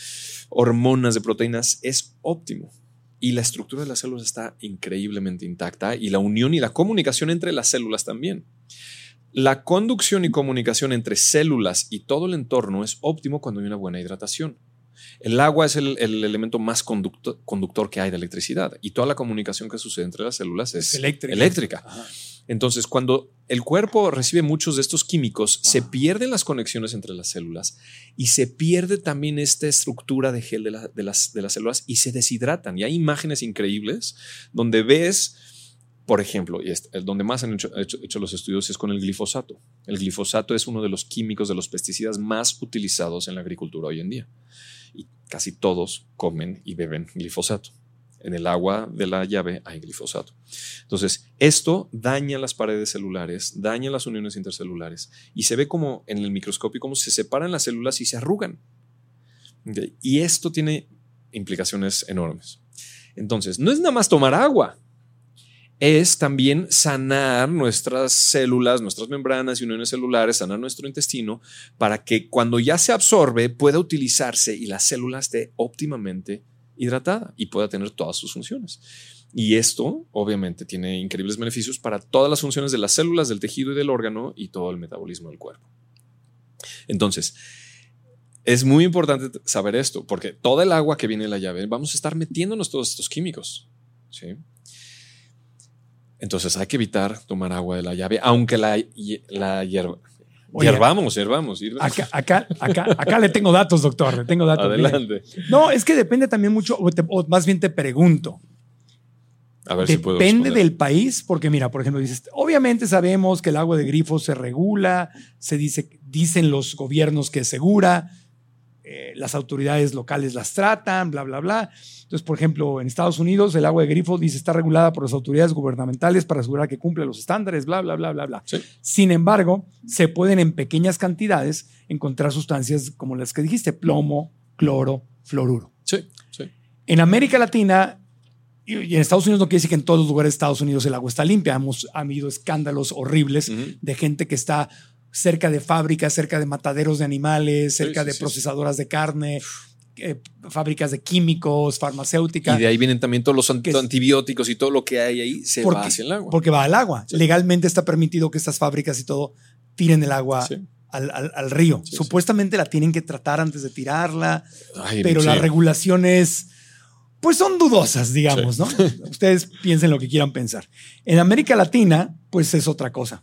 hormonas, de proteínas, es óptimo. Y la estructura de las células está increíblemente intacta y la unión y la comunicación entre las células también. La conducción y comunicación entre células y todo el entorno es óptimo cuando hay una buena hidratación. El agua es el, elemento más conductor, que hay de electricidad y toda la comunicación que sucede entre las células es, eléctrica. Entonces, cuando el cuerpo recibe muchos de estos químicos, se pierden las conexiones entre las células y se pierde también esta estructura de gel de, las, de las células y se deshidratan. Y hay imágenes increíbles donde ves por ejemplo, y donde más han hecho, hecho, los estudios es con el glifosato. El glifosato es uno de los químicos, de los pesticidas más utilizados en la agricultura hoy en día y casi todos comen y beben glifosato. En el agua de la llave hay glifosato. Entonces, esto daña las paredes celulares, daña las uniones intercelulares y se ve como en el microscopio cómo se separan las células y se arrugan. Y esto tiene implicaciones enormes. Entonces, no es nada más tomar agua, es también sanar nuestras células, nuestras membranas y uniones celulares, sanar nuestro intestino para que cuando ya se absorbe pueda utilizarse y la célula esté óptimamente hidratada y pueda tener todas sus funciones. Y esto obviamente tiene increíbles beneficios para todas las funciones de las células, del tejido y del órgano y todo el metabolismo del cuerpo. Entonces, es muy importante saber esto porque toda el agua que viene en la llave vamos a estar metiéndonos todos estos químicos. ¿sí? Entonces hay que evitar tomar agua de la llave, aunque la, la hierva. hiervamos, hiervamos. Acá, acá, acá, acá le tengo datos, doctor. Le tengo datos. Adelante. No, es que depende también mucho, o, más bien te pregunto. A ver si puedo Depende del país, porque mira, por ejemplo, dices, obviamente sabemos que el agua de grifo se regula, se dice, dicen los gobiernos que es segura, eh, las autoridades locales las tratan, bla, bla, bla. Entonces, por ejemplo, en Estados Unidos el agua de grifo dice está regulada por las autoridades gubernamentales para asegurar que cumple los estándares, bla, bla, bla, bla, bla. Sí. Sin embargo, se pueden en pequeñas cantidades encontrar sustancias como las que dijiste, plomo, cloro, fluoruro. Sí, sí. En América Latina y en Estados Unidos no quiere decir que en todos los lugares de Estados Unidos el agua está limpia. Hemos ha habido escándalos horribles Ujú. de gente que está cerca de fábricas, cerca de mataderos de animales, cerca sí, de sí, procesadoras de carne, eh, fábricas de químicos, farmacéuticas. Y de ahí vienen también todos los ant- antibióticos y todo lo que hay ahí se porque, va hacia el agua. porque va al agua. Legalmente está permitido que estas fábricas y todo tiren el agua al, al- al río. Supuestamente la tienen que tratar antes de tirarla, Ay, pero las regulaciones pues son dudosas, digamos, ¿no? Ustedes piensen lo que quieran pensar. En América Latina, pues es otra cosa.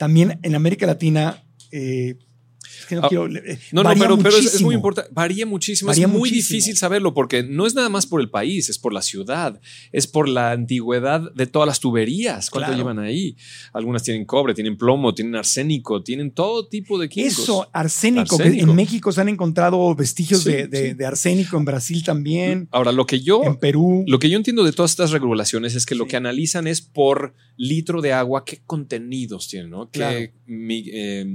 También en América Latina, eh, que no Ah, quiero... eh, No, no, pero, pero es- es, muy importante. Varía muchísimo. Varía es muy muchísimo. difícil saberlo porque no es nada más por el país, es por la ciudad, es por la antigüedad de todas las tuberías. ¿Cuánto Claro. llevan ahí? Algunas tienen cobre, tienen plomo, tienen arsénico, tienen todo tipo de químicos. Eso, arsénico, que en México se han encontrado vestigios Sí, de, de- sí. de arsénico, en Brasil también, Ahora, lo que yo en Perú. Lo que yo entiendo de todas estas regulaciones es que lo que analizan es por litro de agua qué contenidos tienen, ¿no? Claro. Mi- eh,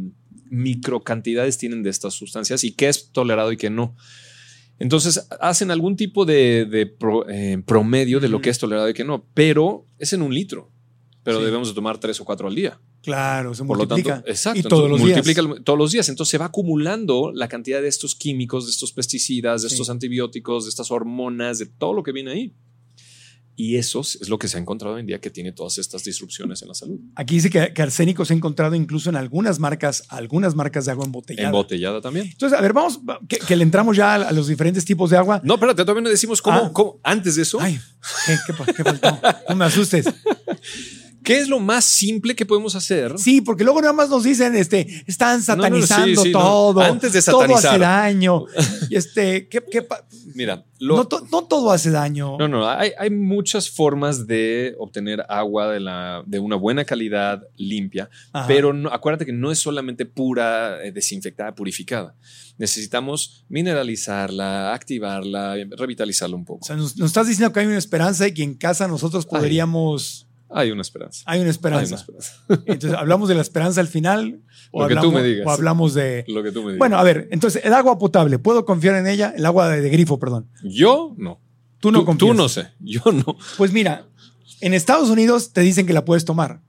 microcantidades tienen de estas sustancias y qué es tolerado y qué no. Entonces hacen algún tipo de, de pro- eh, promedio de lo que es tolerado y qué no, pero es en un litro. Pero Sí. debemos de tomar tres o cuatro al día. Claro, se Por lo tanto, exacto. y todos los días. multiplica todos los días. Entonces se va acumulando la cantidad de estos químicos, de estos pesticidas, de Sí. estos antibióticos, de estas hormonas, de todo lo que viene ahí. Y eso es lo que se ha encontrado hoy en día que tiene todas estas disrupciones en la salud. Aquí dice que, que arsénico se ha encontrado incluso en algunas marcas, algunas marcas de agua embotellada. Embotellada también. Entonces, a ver, vamos, va- que, que le entramos ya a, los diferentes tipos de agua. No, espérate, todavía no decimos cómo, Ah. cómo- antes de eso, Ay, ¿qué, qué qué faltó? No me asustes. ¿qué es lo más simple que podemos hacer? Sí, porque luego nada más nos dicen, este, están No, no, no, sí, satanizando no. todo. Antes de Todo satanizar. hace daño. Y este, ¿qué, qué Mira, lo, no, to- no todo hace daño. No, no, hay, hay muchas formas de obtener agua de, la, de una buena calidad, limpia, Ajá. pero no- acuérdate que no es solamente pura, eh, desinfectada, purificada. Necesitamos mineralizarla, activarla, revitalizarla un O poco. sea, nos, nos estás diciendo que hay una esperanza y que en casa nosotros podríamos. Hay una esperanza. Hay una Hay esperanza. una esperanza. Entonces, ¿hablamos de la esperanza al final? O Lo que tú me digas. O hablamos de. Lo que tú me digas. Bueno, a ver, entonces, el agua potable, ¿puedo confiar en ella? El agua de, de grifo, perdón. yo no. Tú no tú, confías. tú no sé. Yo no. Pues mira, en Estados Unidos te dicen que la puedes tomar,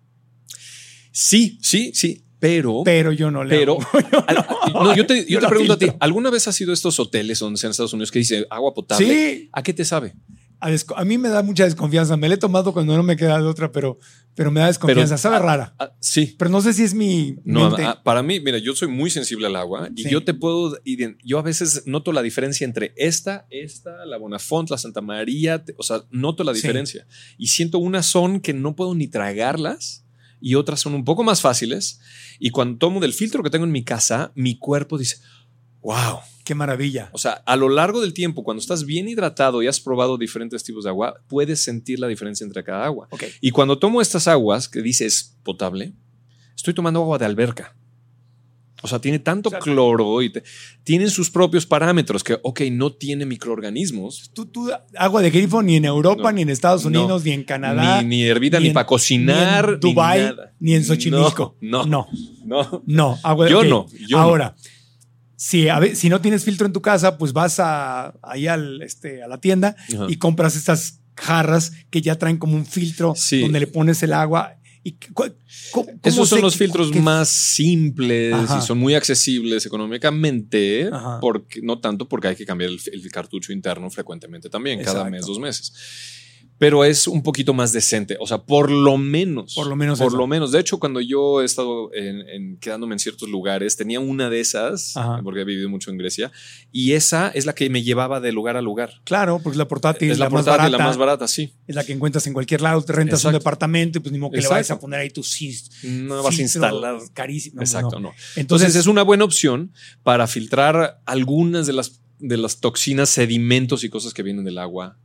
Sí, sí, sí, pero. pero yo no le Pero, al- no, yo te, yo Yo te pregunto a ti. ¿alguna vez has ido a estos hoteles donde en Estados Unidos que dice agua potable? Sí, ¿A qué te sabe? A, a mí me da mucha desconfianza. Me la he tomado cuando no me queda de otra, pero, pero me da desconfianza. Pero- Sabe rara. Ah, sí. Pero no sé si es mi No, mente. ah, para mí, mira, yo soy muy sensible al agua y Sí. yo te puedo, yo a veces noto la diferencia entre esta, esta, la Bonafont, la Santa María, te- o sea, noto la Sí. diferencia y siento unas son que no puedo ni tragarlas y otras son un poco más fáciles y cuando tomo del filtro que tengo en mi casa, mi cuerpo dice, wow, Qué maravilla. o sea, a lo largo del tiempo, cuando estás bien hidratado y has probado diferentes tipos de agua, puedes sentir la diferencia entre cada agua. Ok. Y cuando tomo estas aguas que dices potable, estoy tomando agua de alberca. O sea, tiene tanto cloro y te- tienen sus propios parámetros que, ok, no tiene microorganismos. Tú, tú, agua de grifo ni en Europa, No. ni en Estados No. Unidos, ni en Canadá. Ni, ni hervida, ni ni, en- para cocinar, ni en Dubái, nada. ni en Xochimilco. No, no, no. no. Agua de Yo no, yo Ahora, Si, a ver, si no tienes filtro en tu casa, pues vas a, ahí al, este, a la tienda Ajá. y compras estas jarras que ya traen como un filtro Sí. donde le pones el agua. Y, cu- cu- ¿cómo Esos son los filtros que- más simples Ajá. y son muy accesibles económicamente, porque, no tanto porque hay que cambiar el, el cartucho interno frecuentemente también, cada mes, dos meses. Pero es un poquito más decente, o sea, por lo menos. Por lo menos Por eso. lo menos. De hecho, cuando yo he estado en- en- quedándome en ciertos lugares, tenía una de esas, Ajá. porque he vivido mucho en Grecia, y esa es la que me llevaba de lugar a lugar. Claro, porque la portátil es la, más portátil, barata. la más barata, sí. Es la que encuentras en cualquier lado, te rentas un departamento y pues ni modo que le vayas a poner ahí tu cis. No vas a instalar. Carísimo. No, Exacto, no. no. Entonces, Entonces es una buena opción para filtrar algunas de las, de las toxinas, sedimentos y cosas que vienen del agua.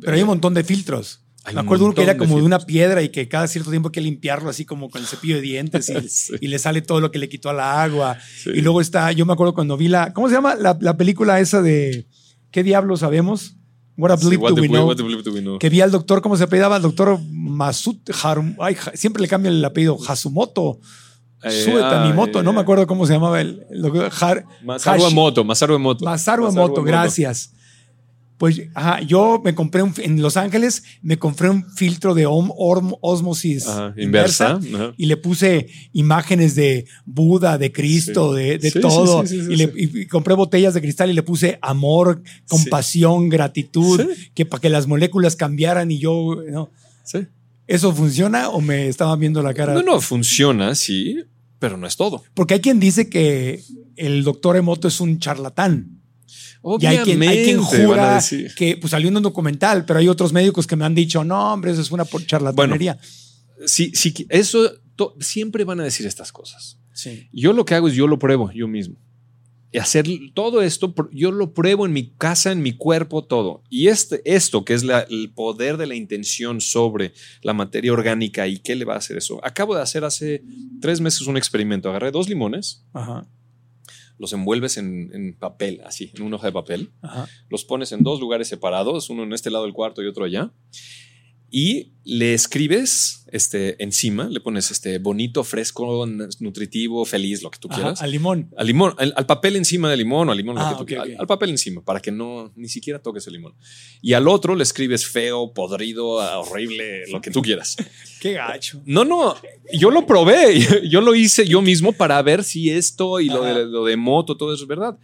Pero hay un montón de filtros. Hay Me un acuerdo uno que era como de una piedra y que cada cierto tiempo hay que limpiarlo así como con el cepillo de dientes y, Sí. y le sale todo lo que le quitó a la agua. Sí. Y luego está, yo me acuerdo cuando vi la, ¿cómo se llama? La, la película esa de ¿Qué diablos sabemos? What a Sí, Bleep what Do We bleep- Know. what the bleep do we know. Que vi al doctor, ¿cómo se apellidaba? El doctor Masut Harum. Ay, siempre le cambio el apellido. Hasumoto. Eh, ah, Tanimoto. eh, no me acuerdo cómo se llamaba el, el doctor. Har- Masaru Emoto, Masaru Emoto. Masaru Emoto. gracias. Pues ajá, yo me compré un, en Los Ángeles, me compré un filtro de om- orm- osmosis Ajá, inversa. Y le puse imágenes de Buda, de Cristo, Sí. de, de Sí, todo. sí, y, le- y- compré botellas de cristal y le puse amor, compasión, gratitud, que para que las moléculas cambiaran y yo, ¿no? Sí. ¿Eso funciona o me estaban viendo la cara? No, no, funciona, sí, pero no es todo. Porque hay quien dice que el doctor Emoto es un charlatán. Y hay quien, hay quien Obviamente, jura que pues salió en un documental, pero hay otros médicos que me han dicho, no, hombre, eso es una charlatanería. Sí, sí, eso to- siempre van a decir estas cosas. sí. Yo lo que hago es yo lo pruebo yo mismo. Y hacer todo esto, yo lo pruebo en mi casa, en mi cuerpo, todo. Y este, esto, que es la- el poder de la intención sobre la materia orgánica y qué le va a hacer eso. Acabo de hacer hace tres meses un experimento. Agarré dos limones, Ajá, los envuelves en, en papel, así, en una hoja de papel. ajá. los pones en dos lugares separados, uno en este lado del cuarto y otro allá, y le escribes este, encima, le pones este bonito, fresco, nutritivo, feliz, lo que tú Ajá, quieras. al limón. Al limón, al, al papel encima del limón o al limón, lo Ah, que tú quieras. Al, al papel encima, para que no ni siquiera toques el limón. Y al otro le escribes feo, podrido, horrible, lo que tú quieras. Qué gacho. No, no, yo lo probé, yo lo hice yo mismo para ver si esto y lo de, lo de moto, todo eso es verdad.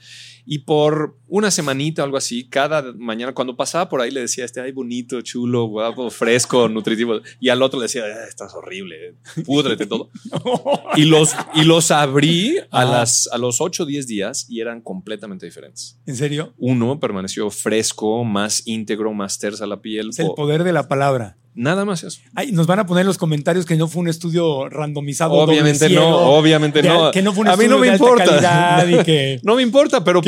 Y por una semanita o algo así, cada mañana cuando pasaba por ahí le decía, este, ay, bonito, chulo, guapo, fresco, nutritivo. Y al otro le decía, "Ah, estás horrible, púdrete todo. Y los, y los abrí a, las, a los 8 o 10 días y eran completamente diferentes. ¿En serio? Uno permaneció fresco, más íntegro, más tersa la piel. Es el po- poder de la palabra. Nada más eso. Ay, nos van a poner en los comentarios que no fue un estudio randomizado. Obviamente ciego, no, obviamente de- no. Que no fue un a mí no me importa. y que, No me importa, pero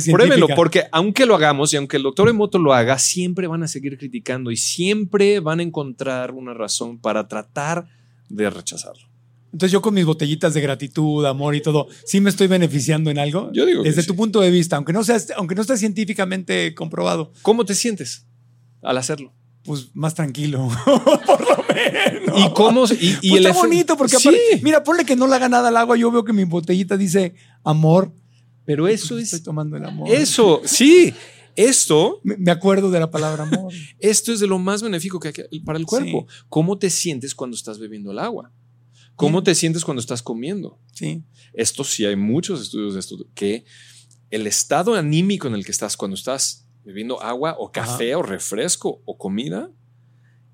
científica. Pruébenlo, porque aunque lo hagamos y aunque el doctor Emoto lo haga, siempre van a seguir criticando y siempre van a encontrar una razón para tratar de rechazarlo. Entonces yo con mis botellitas de gratitud, amor y todo, ¿sí me estoy beneficiando en algo? Yo digo que Desde sí. tu punto de vista, aunque no, sea, aunque no esté científicamente comprobado, ¿Cómo te sientes al hacerlo? Pues más tranquilo, por lo menos. ¿Y cómo? Y, y Pues el está bonito porque Sí, aparte, mira, ponle que no le haga nada al agua, yo veo que mi botellita dice amor. pero eso Estoy es tomando el amor. eso, sí. Esto, Me, me acuerdo de la palabra amor. esto es de lo más benéfico que hay para el cuerpo. ¿Cómo te sientes cuando estás bebiendo el agua? ¿Cómo te sientes cuando estás comiendo? Sí. Esto sí hay muchos estudios de esto, que el estado anímico en el que estás cuando estás bebiendo agua o café o refresco o comida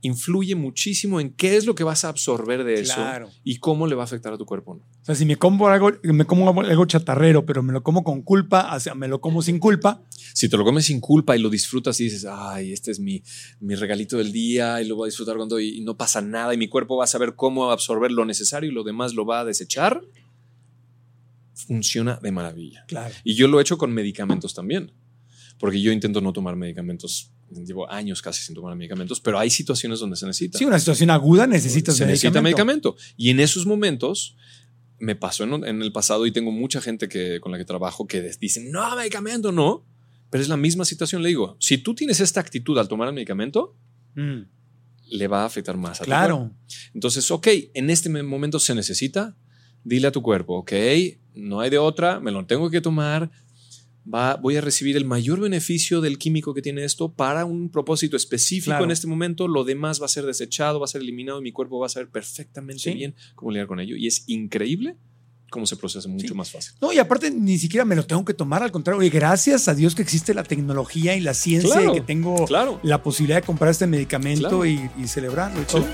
influye muchísimo en qué es lo que vas a absorber de eso Claro. y cómo le va a afectar a tu cuerpo. ¿no? O sea, si me como algo, me como algo chatarrero, pero me lo como con culpa, o sea, me lo como sin culpa, Si te lo comes sin culpa y lo disfrutas y dices, ay, este es mi, mi regalito del día y lo voy a disfrutar cuando y no pasa nada y mi cuerpo va a saber cómo absorber lo necesario y lo demás lo va a desechar, funciona de maravilla. claro. Y yo lo he hecho con medicamentos también, porque yo intento no tomar medicamentos. Llevo años casi sin tomar medicamentos, pero hay situaciones donde se necesita. Sí, una situación aguda necesitas se necesita medicamento. medicamento. Y en esos momentos me pasó en, en el pasado y tengo mucha gente que, con la que trabajo que dicen, no, medicamento, no. Pero es la misma situación. Le digo, si tú tienes esta actitud al tomar el medicamento, Mm, le va a afectar más a tu claro. cuerpo. Entonces, ok, en este momento se necesita, dile a tu cuerpo, ok, no hay de otra, me lo tengo que tomar, va, voy a recibir el mayor beneficio del químico que tiene esto para un propósito específico Claro. en este momento, lo demás va a ser desechado, va a ser eliminado y mi cuerpo va a saber perfectamente Sí. bien cómo lidiar con ello. Y es increíble cómo se procesa mucho Sí. más fácil. No, y aparte ni siquiera me lo tengo que tomar, al contrario, oye, gracias a Dios que existe la tecnología y la ciencia Claro, y que tengo Claro. la posibilidad de comprar este medicamento Claro. y, y celebrarlo y Sí. todo.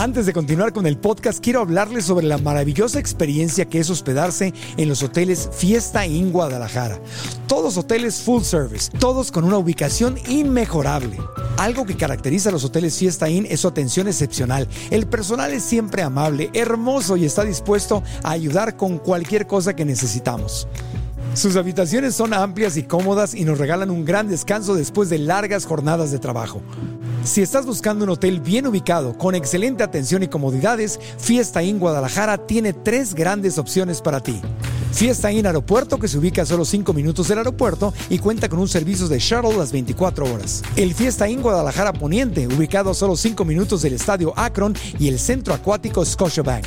Antes de continuar con el podcast, quiero hablarles sobre la maravillosa experiencia que es hospedarse en los hoteles Fiesta Inn Guadalajara. Todos hoteles full service, todos con una ubicación inmejorable. Algo que caracteriza a los hoteles Fiesta Inn es su atención excepcional. El personal es siempre amable, hermoso y está dispuesto a ayudar con cualquier cosa que necesitamos. Sus habitaciones son amplias y cómodas y nos regalan un gran descanso después de largas jornadas de trabajo. Si estás buscando un hotel bien ubicado, con excelente atención y comodidades, Fiesta Inn Guadalajara tiene tres grandes opciones para ti. Fiesta Inn Aeropuerto, que se ubica a solo 5 minutos del aeropuerto y cuenta con un servicio de shuttle las 24 horas. El Fiesta Inn Guadalajara Poniente, ubicado a solo 5 minutos del Estadio Akron y el Centro Acuático Scotiabank.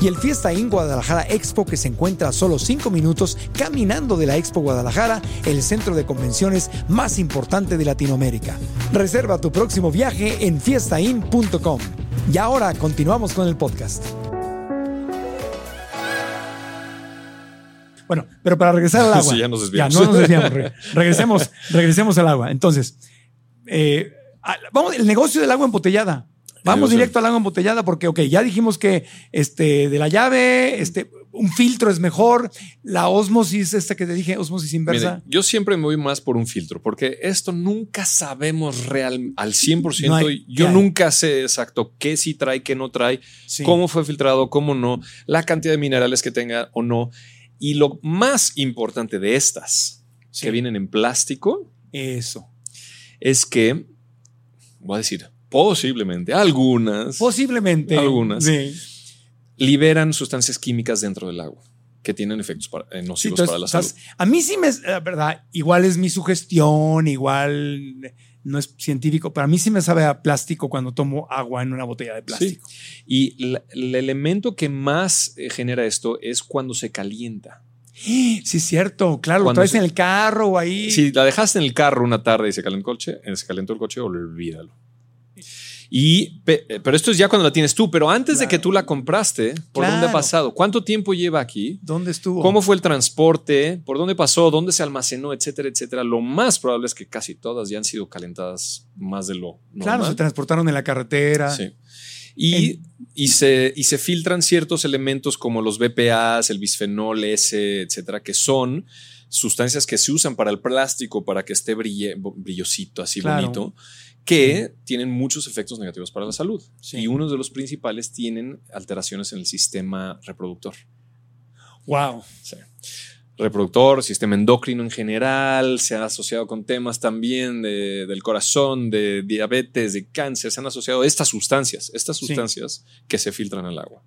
Y el Fiesta Inn Guadalajara Expo, que se encuentra a solo 5 minutos caminando de la Expo Guadalajara, el centro de convenciones más importante de Latinoamérica. Reserva tu próximo viaje en fiestainn.com. Y ahora continuamos con el podcast. Bueno, pero para regresar al agua. Sí, ya nos desviamos. Ya, no nos desviamos. Re- regresemos, regresemos al agua. Entonces, eh, vamos, el negocio del agua embotellada. Vamos directo al agua embotellada porque, ok, ya dijimos que este, de la llave, este, un filtro es mejor. La osmosis, esta que te dije, osmosis inversa. Mire, yo siempre me voy más por un filtro, porque esto nunca sabemos real al 100%. No hay- yo nunca sé exacto qué sí trae, qué no trae, Sí. cómo fue filtrado, cómo no, la cantidad de minerales que tenga o no. Y lo más importante de estas Sí. que vienen en plástico Eso. es que, voy a decir, posiblemente algunas Posiblemente. Algunas. Sí. Liberan sustancias químicas dentro del agua que tienen efectos para- eh, Sí, nocivos entonces, para la o sea, salud. a mí sí me, la verdad, igual es mi sugestión, igual no es científico, pero a mí sí me sabe a plástico cuando tomo agua en una botella de plástico. Y la- el elemento que más eh, genera esto es cuando se calienta. Sí, es cierto, claro, lo Cuando traes se- en el carro o ahí. Si la dejaste en el carro una tarde y se calentó el coche, eh, se calentó el coche, olvídalo. Y, eh, pero esto es ya cuando la tienes tú, pero antes de Claro. que tú la compraste, ¿por dónde ha Claro. pasado? ¿Cuánto tiempo lleva aquí? ¿Dónde estuvo? ¿Cómo fue el transporte? ¿Por dónde pasó? ¿Dónde se almacenó? Etcétera, etcétera. Lo más probable es que casi todas ya han sido calentadas más de lo Claro, normal. se transportaron en la carretera. Sí. Y, y, se, y se filtran ciertos elementos como los BPAs, el bisfenol S, etcétera, que son sustancias que se usan para el plástico para que esté brille- brillosito, así Claro. bonito, que tienen muchos efectos negativos para la salud. Sí. Y uno de los principales tienen alteraciones en el sistema reproductor. Wow. Sí. Reproductor, sistema endocrino en general, se ha asociado con temas también de- del corazón, de diabetes, de cáncer, se han asociado estas sustancias, estas Sí. sustancias que se filtran al agua.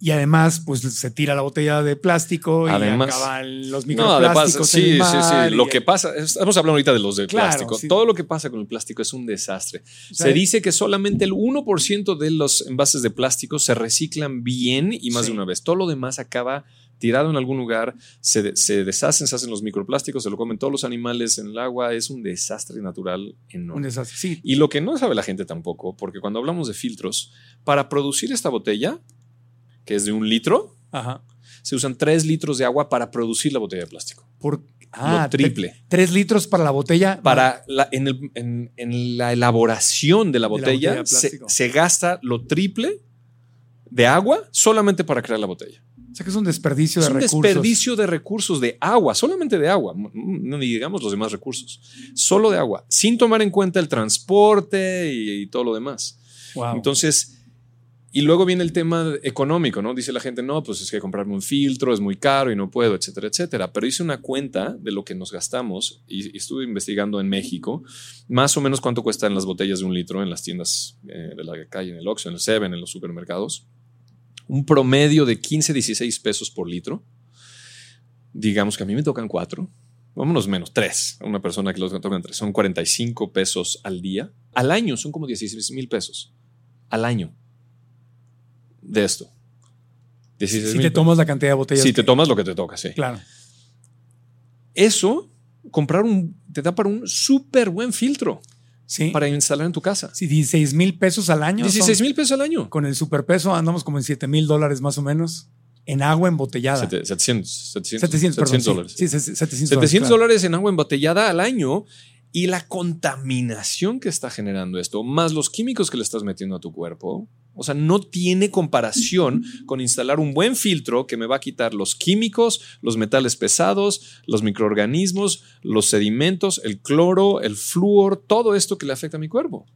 Y además, pues se tira la botella de plástico Además- y acaban los No, además, microplásticos. en sí, el sí, mar sí. Lo y- que pasa, estamos hablando ahorita de los de Claro, plástico. sí. Todo lo que pasa con el plástico es un desastre. o sea, Se dice que solamente el 1% de los envases de plástico se reciclan bien y más Sí. de una vez. Todo lo demás acaba tirado en algún lugar, se, de- se deshacen, se hacen los microplásticos, se lo comen todos los animales en el agua. Es un desastre natural enorme. un desastre. Sí, Y lo que no sabe la gente tampoco, porque cuando hablamos de filtros, para producir esta botella, que es de un litro, ajá. se usan tres litros de agua para producir la botella de plástico. Por, ah, lo triple. tre- Tres litros para la botella. Para la, en, el- en- en la elaboración de la De la botella, de se, gasta lo triple de agua solamente para crear la botella. O sea que es un desperdicio Es de un recursos. desperdicio de recursos de agua, solamente de agua, no ni digamos los demás recursos, solo de agua, sin tomar en cuenta el transporte y, y todo lo demás. Wow. Entonces, y luego viene el tema económico, ¿no? Dice la gente, no, pues es que comprarme un filtro es muy caro y no puedo, etcétera, etcétera. Pero hice una cuenta de lo que nos gastamos y, estuve investigando en México más o menos cuánto cuestan las botellas de un litro en las tiendas eh, de la calle, en el Oxxo, en el Seven, en los supermercados. Un promedio de 15, 16 pesos por litro. Digamos que a mí me tocan cuatro. Vámonos menos, tres. A una persona que los tocan tres. Son 45 pesos al día. Al año son como 16 mil pesos. Al año. De esto. 16 si te tomas la cantidad de botellas. Si te tomas lo que te toca, sí. Claro. Eso, comprar un, te da para un súper buen filtro Sí. para instalar en tu casa. Sí, 16 mil pesos al año. 16 son- mil pesos al año. Con el superpeso andamos como en 7 mil dólares más o menos en agua embotellada. Sete- 700, 700, 700, perdón, dólares. Sí, se- 700, 700 claro. dólares en agua embotellada al año y la contaminación que está generando esto, más los químicos que le estás metiendo a tu cuerpo. O sea, no tiene comparación con instalar un buen filtro que me va a quitar los químicos, los metales pesados, los microorganismos, los sedimentos, el cloro, el flúor, todo esto que le afecta a mi cuerpo.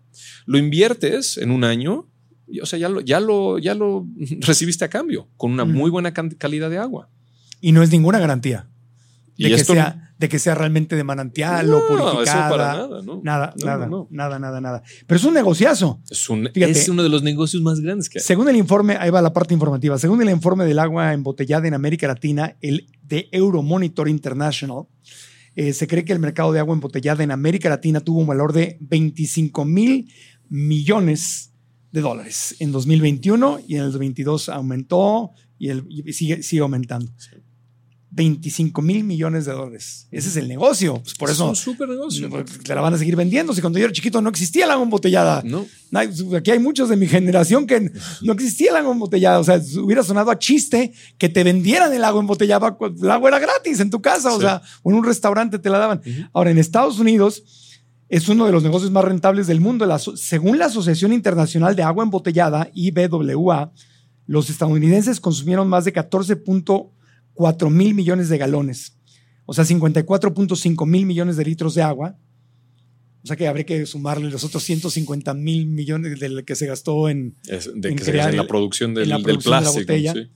Lo inviertes en un año, y, o sea, ya lo, ya lo, ya lo recibiste a cambio, con una muy buena calidad de agua. Y no es ninguna garantía. De, que esto sea, de que sea realmente de manantial No, o eso purificada. para nada, ¿no? Nada, No, nada, no, no. nada, nada, nada. Pero es un negociazo. es, un- Fíjate. es uno de los negocios más grandes que hay. Según el informe, ahí va la parte informativa. Según el informe del agua embotellada en América Latina, el de Euromonitor International, eh, se cree que el mercado de agua embotellada en América Latina tuvo un valor de 25 mil millones de dólares en 2021 y en el 2022 aumentó y, el, y sigue, sigue aumentando. 25 mil millones de dólares. Ese es el negocio. Pues por es eso un súper negocio. te la van a seguir vendiendo. Si cuando yo era chiquito no existía el agua embotellada. No. No, Aquí hay muchos de mi generación que no existía el agua embotellada. O sea, hubiera sonado a chiste que te vendieran el agua embotellada. El agua era gratis en tu casa, o Sí. sea, o en un restaurante te la daban. Ahora, en Estados Unidos es uno de los negocios más rentables del mundo. La según la Asociación Internacional de Agua Embotellada, IBWA, los estadounidenses consumieron más de 14.4 mil millones de galones. O sea, 54.5 mil millones de litros de agua. O sea que habría que sumarle los otros 150 mil millones del que se gastó en... Es de En que se crear en la producción del, en la del producción de la plástico. botella. sí.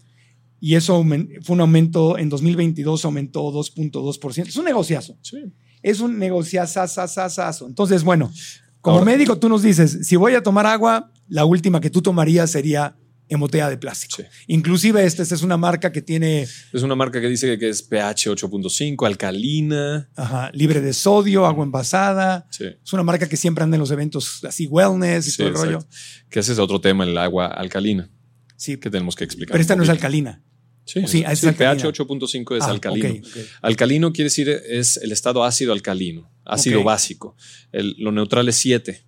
Y eso fue un aumento, en 2022 aumentó 2.2%. Es un negociazo. Sí. Es un negociazazazazazo. Entonces, bueno, como Ahora- médico tú nos dices, si voy a tomar agua, la última que tú tomarías sería embotellada de plástico. Sí. Inclusive esta, esta es una marca que tiene Es una marca que dice que es pH 8.5, alcalina. ajá, libre de sodio, agua envasada. Sí. Es una marca que siempre anda en los eventos así wellness y Sí, todo el rollo. Que ese es otro tema, el agua alcalina, Sí, que tenemos que explicar. pero esta no es alcalina. Sí, Sí, es alcalina. pH 8.5 es Ah, alcalino. Alcalino quiere decir es el estado ácido alcalino, ácido básico. El- lo neutral es 7.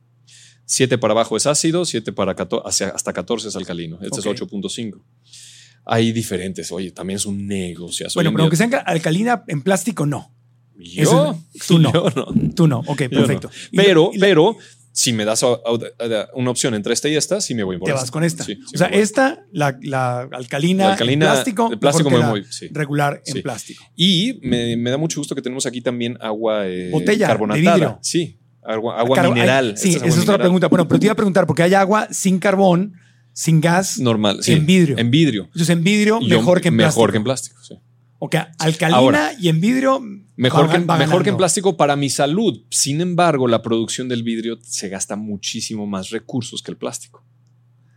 7 para abajo es ácido, 7 para 14, hacia- hasta 14 es alcalino. Este Ok. es 8.5. Hay diferentes. Oye, también es un negocio. Bueno, pero aunque sea alcalina en plástico, no. Yo, eso- tú no. yo no. Tú no. Ok, perfecto. no. Pero, y- pero, si me das una opción entre esta y esta, sí me voy por te esta. vas con esta. Sí, sí o sea, esta, la, la alcalina, La alcalina en plástico, de plástico me la voy, sí. regular en plástico. Y me, me da mucho gusto que tenemos aquí también agua eh, Botella de carbonatada. vidrio. Sí, agua, agua Car- mineral. hay- sí, esa es otra pregunta. Bueno, pero te iba a preguntar, porque hay agua sin carbón, sin gas, Normal, sí. en vidrio. En vidrio. Entonces en vidrio yo- mejor que en plástico. Mejor que en plástico, sí. O que alcalina Ahora, y en vidrio Mejor, va- que, va mejor que en plástico para mi salud. Sin embargo, la producción del vidrio se gasta muchísimo más recursos que el plástico.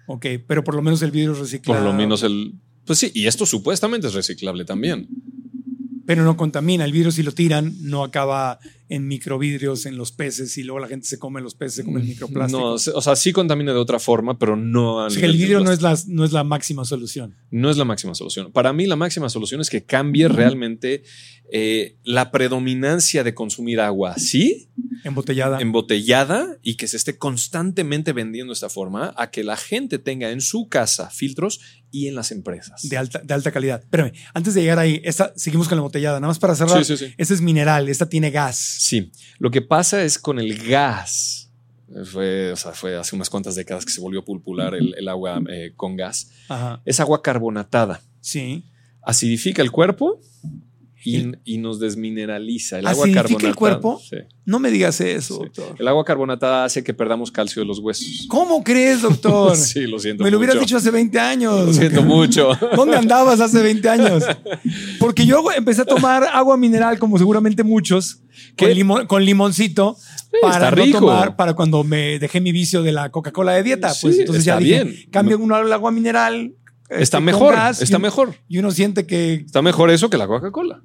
Ok, pero por lo menos el vidrio es reciclado. Por lo menos el... Pues sí, y esto supuestamente es reciclable también. Pero no contamina. El vidrio si lo tiran no acaba en microvidrios en los peces y luego la gente se come los peces, se come el microplástico. No, o sea, sí contamina de otra forma, pero no a O sea, el vidrio no es, la, no es la máxima solución. No es la máxima solución. Para mí, la máxima solución es que cambie realmente eh, la predominancia de consumir agua así, Embotellada. embotellada, y que se esté constantemente vendiendo de esta forma, a que la gente tenga en su casa filtros y en las empresas. de alta, de alta calidad. Espérame, antes de llegar ahí, esta, seguimos con la embotellada. Nada más para cerrar. Sí, sí, sí. Esta es mineral, esta tiene gas. Sí, lo que pasa es con el gas. Fue, o sea, fue hace unas cuantas décadas que se volvió popular el, el agua eh, con gas. Ajá. Es agua carbonatada. Sí. Acidifica el cuerpo y, y nos desmineraliza. El agua ¿Acidifica carbonatada. el cuerpo? Sí. No me digas eso, Sí. doctor. El agua carbonatada hace que perdamos calcio de los huesos. ¿Cómo crees, doctor? Sí, lo siento me lo hubieras dicho hace 20 años. Lo siento mucho. ¿Dónde andabas hace 20 años? Porque yo empecé a tomar agua mineral, como seguramente muchos, con, limoncito, para no tomar, para cuando me dejé mi vicio de la Coca-Cola de dieta. Pues entonces ya dije, bien. cambio uno al agua mineral. Está mejor, está y- mejor. Y uno siente que Está mejor eso que la Coca-Cola.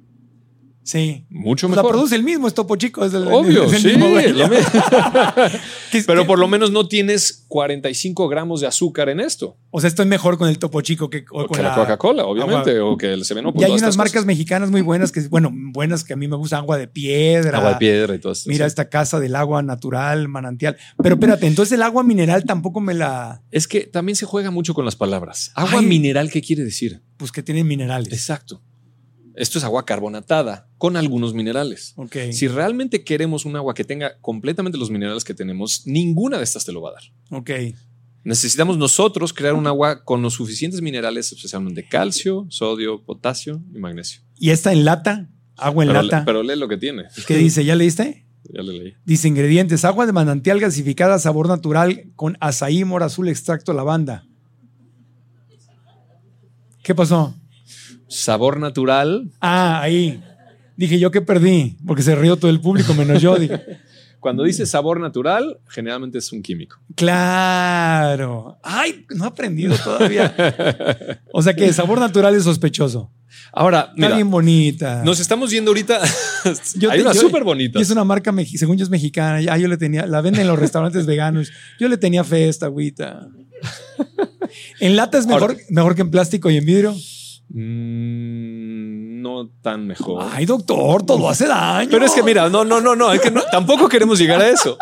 Sí. Mucho Pues la mejor. produce el mismo, es Topo Chico. Es el, Obvio, es el sí. mismo dueño. lo mismo. Que es- Pero por lo menos no tienes 45 gramos de azúcar en esto. O sea, estoy mejor con el Topo Chico que, o O con que la, Coca-Cola, obviamente, o que el Seveno. Y hay unas marcas mexicanas muy buenas que, bueno, buenas que a mí me gusta, agua de piedra. Agua de piedra y todo esto. Mira sí. esta casa del agua natural, manantial. Pero espérate, entonces el agua mineral tampoco me la. Es que también se juega mucho con las palabras. Agua Ay. mineral, ¿qué quiere decir? Pues que tienen minerales. Exacto. Esto es agua carbonatada con algunos minerales. Ok. Si realmente queremos un agua que tenga completamente los minerales que tenemos, ninguna de estas te lo va a dar. Ok. Necesitamos nosotros crear un agua con los suficientes minerales, especialmente calcio, sodio, potasio y magnesio. Y esta en lata, agua en Pero, lata. pero lee lo que tiene. ¿Qué dice? ¿Ya leíste? Ya le leí. Dice ingredientes: agua de manantial gasificada, sabor natural, con azaí, mora azul, extracto lavanda. ¿Qué pasó? Sabor natural. Ah, ahí. Dije yo que perdí, porque se rió todo el público menos yo. Dije, Cuando dice sabor natural, generalmente es un químico. claro. Ay, no he aprendido todavía. O sea que sabor natural es sospechoso. Ahora, Está mira, bien bonita. nos estamos viendo ahorita. Yo Hay te- unas yo- súper Y bonitas. es una marca, según yo es mexicana. Ah, yo le tenía, la venden en los restaurantes veganos. Yo le tenía fe a esta agüita. En lata es mejor, Ahora- mejor que en plástico y en vidrio. Mm, no tan mejor. Ay, doctor, todo hace daño. Pero es que mira, no, no, no, no, es que no- tampoco queremos llegar a eso.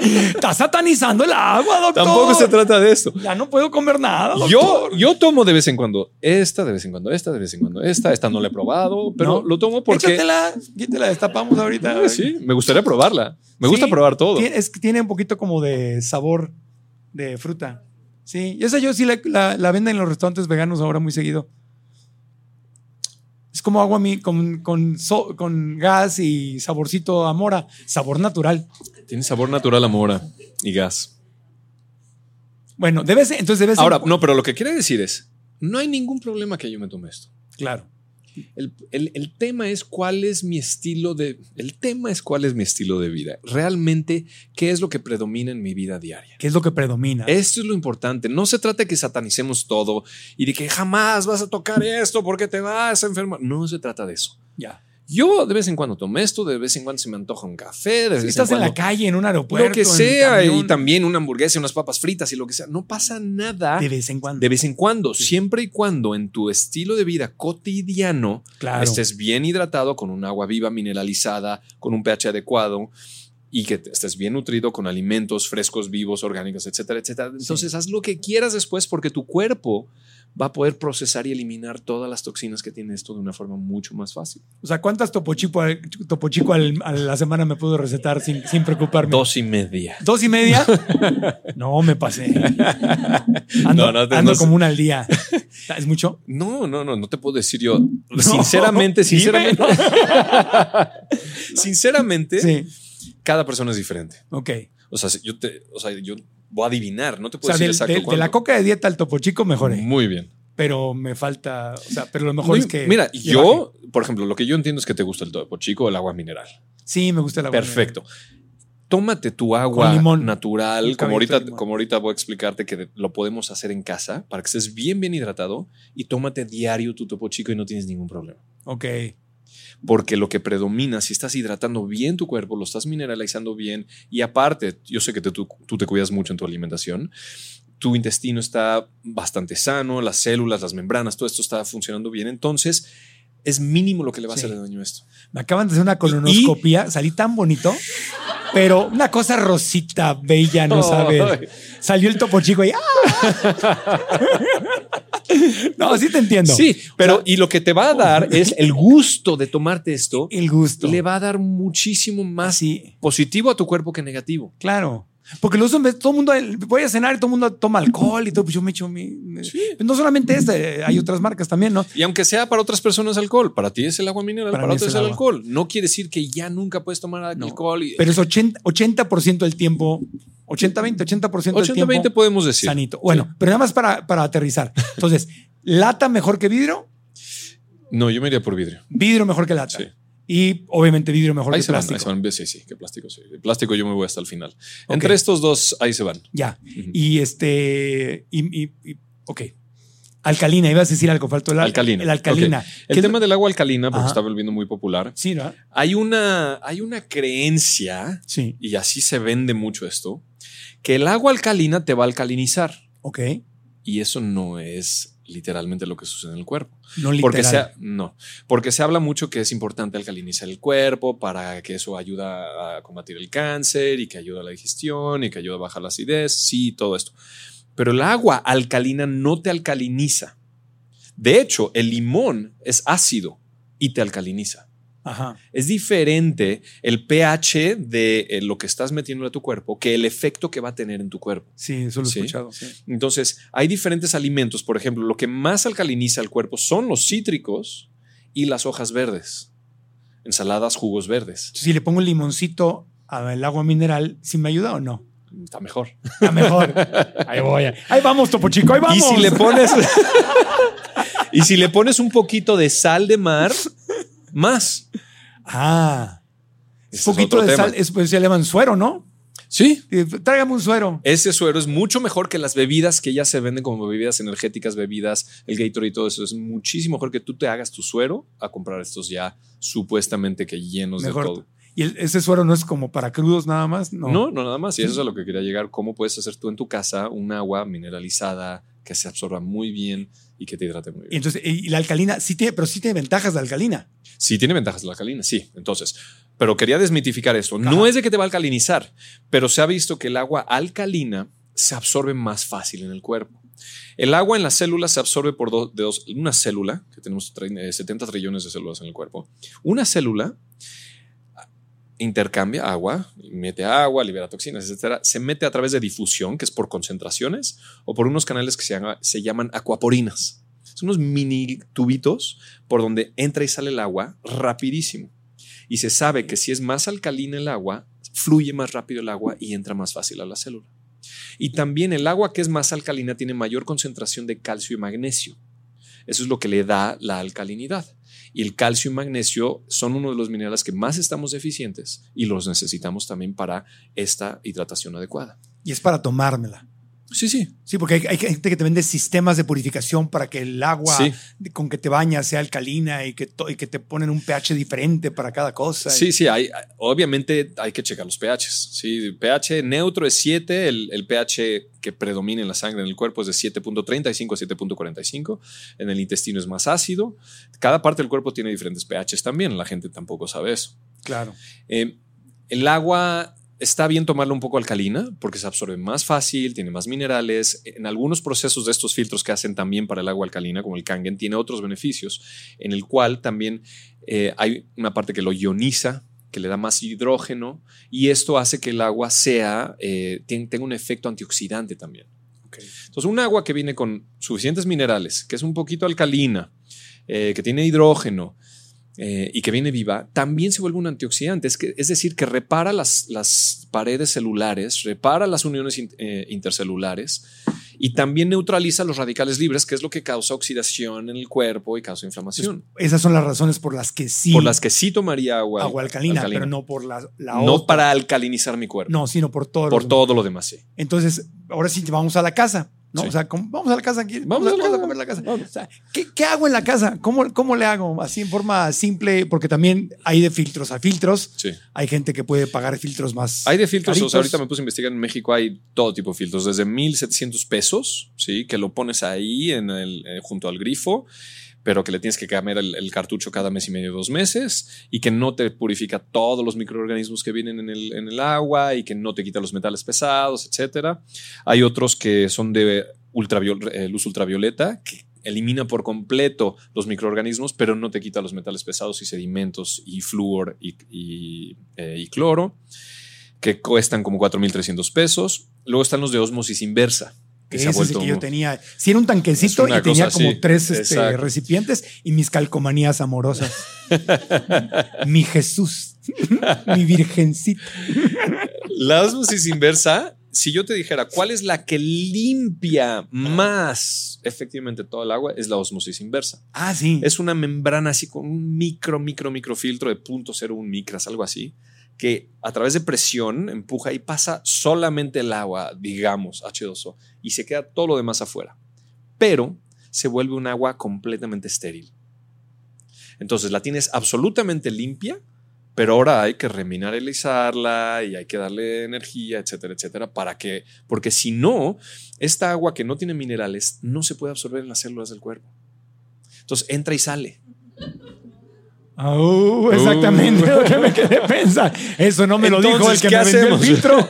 Está satanizando el agua, doctor. Tampoco se trata de esto. Ya no puedo comer nada, doctor. Yo, yo tomo de vez en cuando esta, de vez en cuando esta, de vez en cuando esta. Esta no la he probado, pero No. lo tomo porque. Échatela, y te la destapamos ahorita. Ah, sí, me gustaría probarla. Me gusta probar todo. Tiene, es que tiene un poquito como de sabor de fruta. Sí, y esa yo sí la, la- la venden en los restaurantes veganos ahora muy seguido. Es como agua mi, con, con, so- con gas y saborcito a mora. Sabor natural. Tiene sabor natural a mora y gas. Bueno, debe ser, entonces debe ser. Ahora, no, pero lo que quiere decir es, no hay ningún problema que yo me tome esto. Claro. El, el- el tema es cuál es mi estilo de. El tema es cuál es mi estilo de vida. Realmente, ¿qué es lo que predomina en mi vida diaria? ¿Qué es lo que predomina? Esto es lo importante. No se trata de que satanicemos todo y de que jamás vas a tocar esto porque te vas a enfermar. No se trata de eso. ya. Yo de vez en cuando tomo esto, de vez en cuando se me antoja un café, de vez Si estás en cuando la calle, en un aeropuerto. lo que sea y también una hamburguesa, unas papas fritas y lo que sea. No pasa nada De vez en cuando. de vez en cuando, siempre y cuando en tu estilo de vida cotidiano Claro. estés bien hidratado con un agua viva mineralizada, con un pH adecuado y que estés bien nutrido con alimentos frescos, vivos, orgánicos, etcétera, etcétera. Entonces haz lo que quieras después porque tu cuerpo va a poder procesar y eliminar todas las toxinas que tiene esto de una forma mucho más fácil. O sea, ¿cuántas Topo Chico, al- Topo Chico al- a la semana me puedo recetar sin, sin preocuparme? Dos y media. ¿Dos y media? No, me pasé. Ando, No, no te- ando no como una al día. ¿Es mucho? No, no, no, no te puedo decir yo. Sinceramente, dime. sinceramente. sinceramente, Sí. Cada persona es diferente. Ok. O sea, yo te, o sea, yo voy a adivinar, no te O puedo sea, decir del- exacto de, cuándo. la coca de dieta al Topo Chico mejoré. Muy bien. Pero me falta, o sea, pero lo mejor es que. Mira, yo, por ejemplo, lo que yo entiendo es que te gusta el topo chico o el agua mineral. Sí, me gusta la Perfecto. Tómate tu agua limón. natural, como ahorita, de limón. como ahorita voy a explicarte que lo podemos hacer en casa para que estés bien, bien hidratado y tómate diario tu topo chico y no tienes ningún problema. Ok. Porque lo que predomina, si estás hidratando bien tu cuerpo, lo estás mineralizando bien y aparte, yo sé que te- tú, tú te cuidas mucho en tu alimentación, tu intestino está bastante sano, las células, las membranas, todo esto está funcionando bien, entonces es mínimo lo que le va a hacer daño a esto. Me acaban de hacer una colonoscopia, salí tan bonito, pero una cosa rosita, bella, no Ay. sabes. Salió el topo chico y ¡ah! No, sí te entiendo. Sí, pero O sea, y lo que te va a dar es el gusto de tomarte esto, el gusto. le va a dar muchísimo más Sí, positivo a tu cuerpo que negativo. claro. Porque lo usan, ves, todo el mundo, voy a cenar y todo el mundo toma alcohol y todo, pues yo me echo mi... No solamente este, hay otras marcas también, ¿no? Y aunque sea para otras personas alcohol, para ti es el agua mineral, Para para, otros es el alcohol. No quiere decir que ya nunca puedes tomar No. alcohol. Y, Pero es 80%, 80% del tiempo, 80-20, 80% del tiempo 80-20 podemos decir. sanito. Bueno, pero nada más para, para aterrizar. Entonces, lata mejor que vidrio, No, yo me iría por vidrio. vidrio mejor que lata. Sí. Y obviamente vidrio mejor Ahí que se, van, plástico. ahí se van. Sí, sí, que plástico, sí. El plástico yo me voy hasta el final. Entre estos dos, ahí se van. Ya. Y este. Y, y- y- ok. Alcalina, ibas a decir algo, faltó el Alcalina. El alcalina. Ok. ¿Qué El tema lo- del agua alcalina, porque Ajá. está volviendo muy popular. Sí, ¿no? Hay una, hay una creencia, Sí. y así se vende mucho esto, que el agua alcalina te va a alcalinizar. Ok. Y eso no es literalmente lo que sucede en el cuerpo. No literal. Porque se, no, porque se habla mucho que es importante alcalinizar el cuerpo para que eso ayuda a combatir el cáncer y que ayuda a la digestión y que ayuda a bajar la acidez, sí, todo esto. Pero el agua alcalina no te alcaliniza. De hecho, el limón es ácido y te alcaliniza. Ajá. Es diferente el pH de eh, lo que estás metiendo a tu cuerpo que el efecto que va a tener en tu cuerpo. Sí, eso lo he Sí. escuchado. sí. Entonces, hay diferentes alimentos. Por ejemplo, lo que más alcaliniza el cuerpo son los cítricos y las hojas verdes. Ensaladas, jugos verdes. Si le pongo un limoncito al agua mineral, ¿sí me ayuda o no? Está mejor. Está mejor. Ahí voy. Ahí vamos, Topo Chico, ahí vamos. Y si le pones. y si le pones un poquito de sal de mar, más. Ah. Un es poquito de tema. sal, es, pues se le llaman suero, ¿no? Sí, Tráigame un suero. ese suero es mucho mejor que las bebidas que ya se venden como bebidas energéticas, bebidas, el Gatorade y todo eso. Es muchísimo mejor que tú te hagas tu suero a comprar estos ya supuestamente que llenos Mejor. de todo. Y el- ese suero no es como para crudos nada más. No. No, no, nada más. Y eso es a lo que quería llegar. ¿Cómo puedes hacer tú en tu casa un agua mineralizada que se absorba muy bien y que te hidrate muy Y bien? entonces, y la alcalina sí tiene, pero sí tiene ventajas de alcalina. Sí, tiene ventajas la alcalina, sí. Entonces, pero quería desmitificar esto. No es de que te va a alcalinizar, pero se ha visto que el agua alcalina se absorbe más fácil en el cuerpo. El agua en las células se absorbe por do- de dos. Una célula, que tenemos tre- eh, 70 trillones de células en el cuerpo, una célula intercambia agua, mete agua, libera toxinas, etcétera. Se mete a través de difusión, que es por concentraciones, o por unos canales que se, llama- se llaman acuaporinas. Son unos mini tubitos por donde entra y sale el agua rapidísimo. Y se sabe que si es más alcalina el agua, fluye más rápido el agua y entra más fácil a la célula. Y también el agua que es más alcalina tiene mayor concentración de calcio y magnesio. Eso es lo que le da la alcalinidad. Y el calcio y magnesio son uno de los minerales que más estamos deficientes y los necesitamos también para esta hidratación adecuada. Y es para tomármela. Sí, sí. Sí, porque hay, hay gente que te vende sistemas de purificación para que el agua Sí. con que te bañas sea alcalina y que, y que te ponen un pH diferente para cada cosa. Sí, sí, hay, obviamente hay que checar los pHs. Sí, pH neutro es 7, el, el pH que predomina en la sangre en el cuerpo es de 7.35 a 7.45, en el intestino es más ácido. Cada parte del cuerpo tiene diferentes pHs también, la gente tampoco sabe eso. Claro. Eh, el agua está bien tomarla un poco alcalina porque se absorbe más fácil, tiene más minerales. En algunos procesos de estos filtros que hacen también para el agua alcalina, como el Kangen, tiene otros beneficios, en el cual también eh, hay una parte que lo ioniza, que le da más hidrógeno, y esto hace que el agua sea, eh, tenga un efecto antioxidante también. Entonces, un agua que viene con suficientes minerales, que es un poquito alcalina, eh, que tiene hidrógeno eh, y que viene viva, también se vuelve un antioxidante. Es, que, es decir, que repara las, las paredes celulares, repara las uniones in- eh, intercelulares y también neutraliza los radicales libres, que es lo que causa oxidación en el cuerpo y causa inflamación. Esas son las razones por las que sí. Por las que sí tomaría agua, agua alcalina, pero no por la, la No otra. para alcalinizar mi cuerpo, No, sino por todo. por lo- todo lo demás, sí. Entonces, ahora sí vamos a la casa. ¿No? Sí. O sea, ¿cómo- vamos a la casa aquí. Vamos a la casa. comer a la casa. Vamos. O sea, ¿qué, qué hago en la casa? ¿Cómo, ¿Cómo le hago? Así en forma simple, porque también hay de filtros a filtros. Sí. Hay gente que puede pagar filtros más. Hay de filtros, o caritos. sea, ahorita me puse a investigar en México, hay todo tipo de filtros, desde 1700 pesos, ¿sí? Que lo pones ahí en el, eh, junto al grifo, pero que le tienes que cambiar el, cartucho cada mes y medio, dos meses, y que no te purifica todos los microorganismos que vienen en el, en el agua y que no te quita los metales pesados, etcétera. Hay otros que son de ultraviol- eh, luz ultravioleta, que elimina por completo los microorganismos, pero no te quita los metales pesados y sedimentos y flúor y, y, eh, cloro que cuestan como 4.300 pesos. Luego están los de osmosis inversa. Que se Ese es el que yo tenía. Si era un tanquecito y tenía como así. tres este, recipientes y mis calcomanías amorosas. Mi Jesús, mi virgencita. La osmosis inversa, si yo te dijera cuál es la que limpia más efectivamente todo el agua, es la osmosis inversa. Ah, sí. Es una membrana así con un micro, micro, microfiltro de 0.01 micras, algo así, que a través de presión empuja y pasa solamente el agua, digamos, H2O, y se queda todo lo demás afuera. Pero se vuelve un agua completamente estéril. Entonces la tienes absolutamente limpia, pero ahora hay que remineralizarla y hay que darle energía, etcétera, etcétera, para que, porque si no, esta agua que no tiene minerales no se puede absorber en las células del cuerpo. Entonces entra y sale. Oh, exactamente Uh. lo que me quedé pensar. Eso no me lo dijo el que ¿qué me vendió el hacemos? filtro.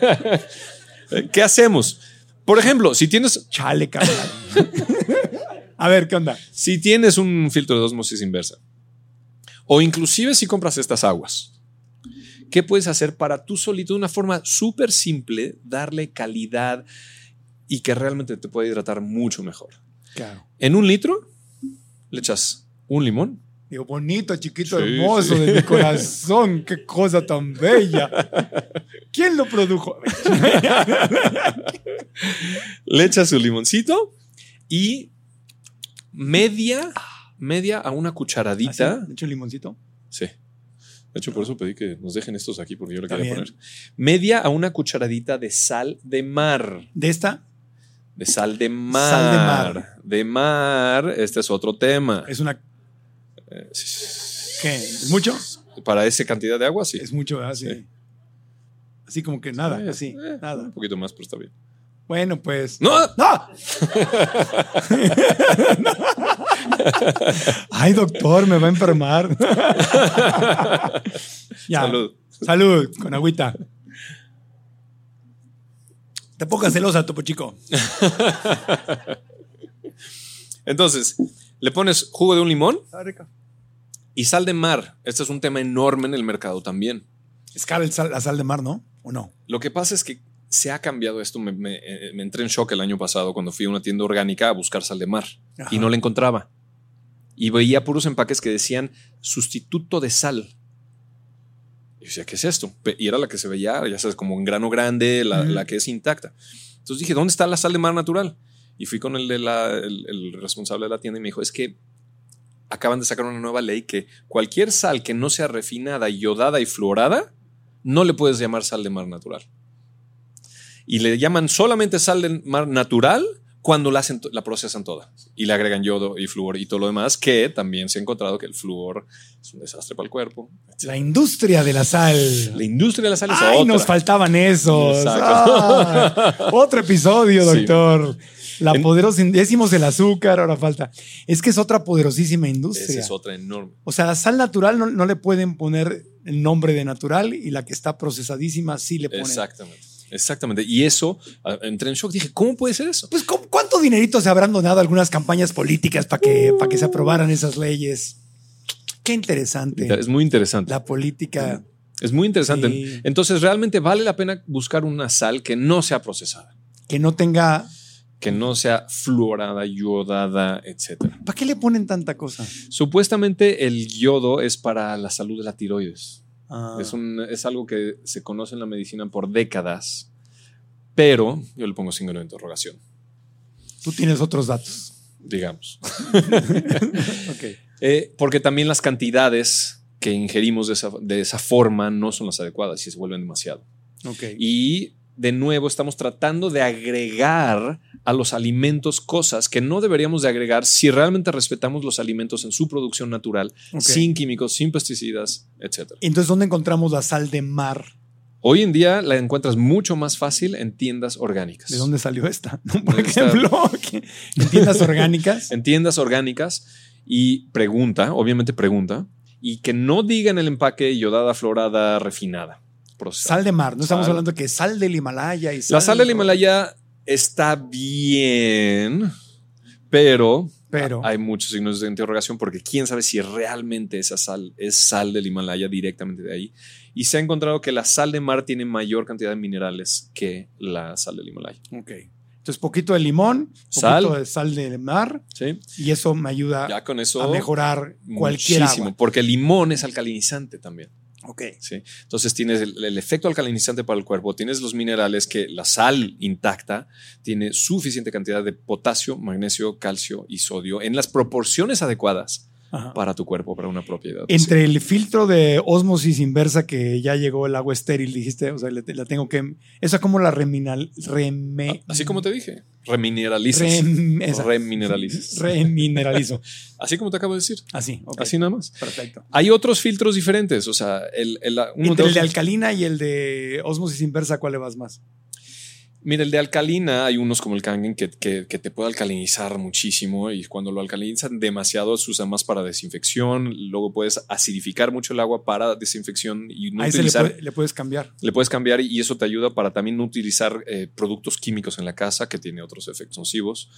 ¿Qué hacemos? Por ejemplo, si tienes, Chale, cabrón. A ver, ¿qué onda? si tienes un filtro de osmosis inversa, o inclusive si compras estas aguas, ¿qué puedes hacer para tú solito de una forma súper simple darle calidad y que realmente te pueda hidratar mucho mejor? Claro. En un litro le echas un limón, Digo, bonito, chiquito, Sí, hermoso sí. de mi corazón. Qué cosa tan bella. ¿Quién lo produjo? le echas su limoncito y media, media a una cucharadita. ¿De hecho, limoncito? Sí. De hecho, por eso pedí que nos dejen estos aquí porque yo le quería poner. Media a una cucharadita de sal de mar. De esta De sal de mar. Sal de mar. De mar. Este es otro tema. es una. Sí, sí. ¿Qué? ¿Es mucho? Para esa cantidad de agua, sí. Es mucho, ¿verdad? Sí. Sí. Así como que nada, Eh, así, eh, nada. Un poquito más, pero está bien. Bueno, pues. ¡No! ¡No! Ay, doctor, me va a enfermar. ya. Salud. Salud, con agüita. Te pongas celosa, Topo Chico. Entonces, le pones jugo de un limón Está rica. y sal de mar. Este es un tema enorme en el mercado también. Es cara el sal- la sal de mar, ¿no? ¿O no? Lo que pasa es que se ha cambiado esto. Me, me- eh, me entré en shock el año pasado cuando fui a una tienda orgánica a buscar sal de mar Ajá. y no la encontraba. Y veía puros empaques que decían sustituto de sal. Y decía, ¿qué es esto? Y era la que se veía, ya sabes, como en grano grande, la, la que es intacta. Entonces dije, ¿dónde está la sal de mar natural? Y fui con el, de la- el, el responsable de la tienda y me dijo, es que acaban de sacar una nueva ley que cualquier sal que no sea refinada, iodada y fluorada, no le puedes llamar sal de mar natural. Y le llaman solamente sal de mar natural cuando la, hacen la procesan toda y le agregan yodo y flúor y todo lo demás, que también se ha encontrado que el flúor es un desastre para el cuerpo. La industria de la sal. La industria de la sal es Ay, otra. nos faltaban esos. Ah, otro episodio, Sí. La poderosa, ya hicimos el azúcar, ahora falta. Es que es otra poderosísima Esa industria. es otra enorme. O sea, la sal natural no, no le pueden poner el nombre de natural y la que está procesadísima sí le ponen. Exactamente. Exactamente. Y eso, entré en shock. Dije, ¿cómo puede ser eso? Pues, ¿cu- ¿cuánto dinerito se habrán donado algunas campañas políticas para que, para que se aprobaran esas leyes? Qué interesante. Es muy interesante. La política. Es muy interesante. Sí. Entonces, realmente vale la pena buscar una sal que no sea procesada, Que no tenga. Que no sea fluorada, yodada, etcétera. ¿Para qué le ponen tanta cosa? Supuestamente el yodo es para la salud de la tiroides. Ah, Es, un, es algo que se conoce en la medicina por décadas, pero yo le pongo signo de interrogación, tú tienes otros datos. digamos. Ok. Eh, porque también las cantidades que ingerimos de esa, de esa forma no son las adecuadas y se vuelven demasiado. Ok. Y de nuevo estamos tratando de agregar a los alimentos cosas que no deberíamos de agregar si realmente respetamos los alimentos en su producción natural, sin químicos, sin pesticidas, etc. Entonces, ¿dónde encontramos la sal de mar? Hoy en día la encuentras mucho más fácil en tiendas orgánicas. ¿De dónde salió esta? Por ejemplo, en tiendas orgánicas. En tiendas orgánicas y pregunta, obviamente pregunta, y que no digan el empaque yodada, florada, refinada. Procesada. Sal de mar. No estamos Sal. hablando que sal del Himalaya y La sal del Himalaya está bien, pero, Pero- hay muchos signos de interrogación porque quién sabe si realmente esa sal es sal del Himalaya directamente de ahí. Y se ha encontrado que la sal de mar tiene mayor cantidad de minerales que la sal del Himalaya. Ok. Entonces, poquito de limón, poquito Sal. de sal de mar ¿Sí? y eso me ayuda Ya con eso. a mejorar cualquier muchísimo, agua. porque el limón es alcalinizante también. Ok. ¿sí? Entonces tienes el, el efecto alcalinizante para el cuerpo, tienes los minerales que la sal intacta tiene suficiente cantidad de potasio, magnesio, calcio y sodio en las proporciones adecuadas Ajá. para tu cuerpo, para una propiedad. Entre el filtro de osmosis inversa que ya llegó el agua estéril, dijiste, o sea, le- la tengo que. ¿Esa cómo la reminal, reme, Sí. Así como te dije, remineralizas. Rem-. Remineralizas. Remineralizo. Así como te acabo de decir. Así. Así nada más. Perfecto. Hay otros filtros diferentes, o sea, el, el- uno Entre de el de alcalina y el de osmosis inversa, ¿cuál le vas más? Mira, el de alcalina, hay unos como el Kangen que, que- que te puede alcalinizar muchísimo y cuando lo alcalinizan demasiado se usa más para desinfección. Luego puedes acidificar mucho el agua para desinfección y no a ese le, utilizar. puede- le puedes cambiar. le puedes cambiar y eso te ayuda para también no utilizar eh, productos químicos en la casa que tiene otros efectos nocivos.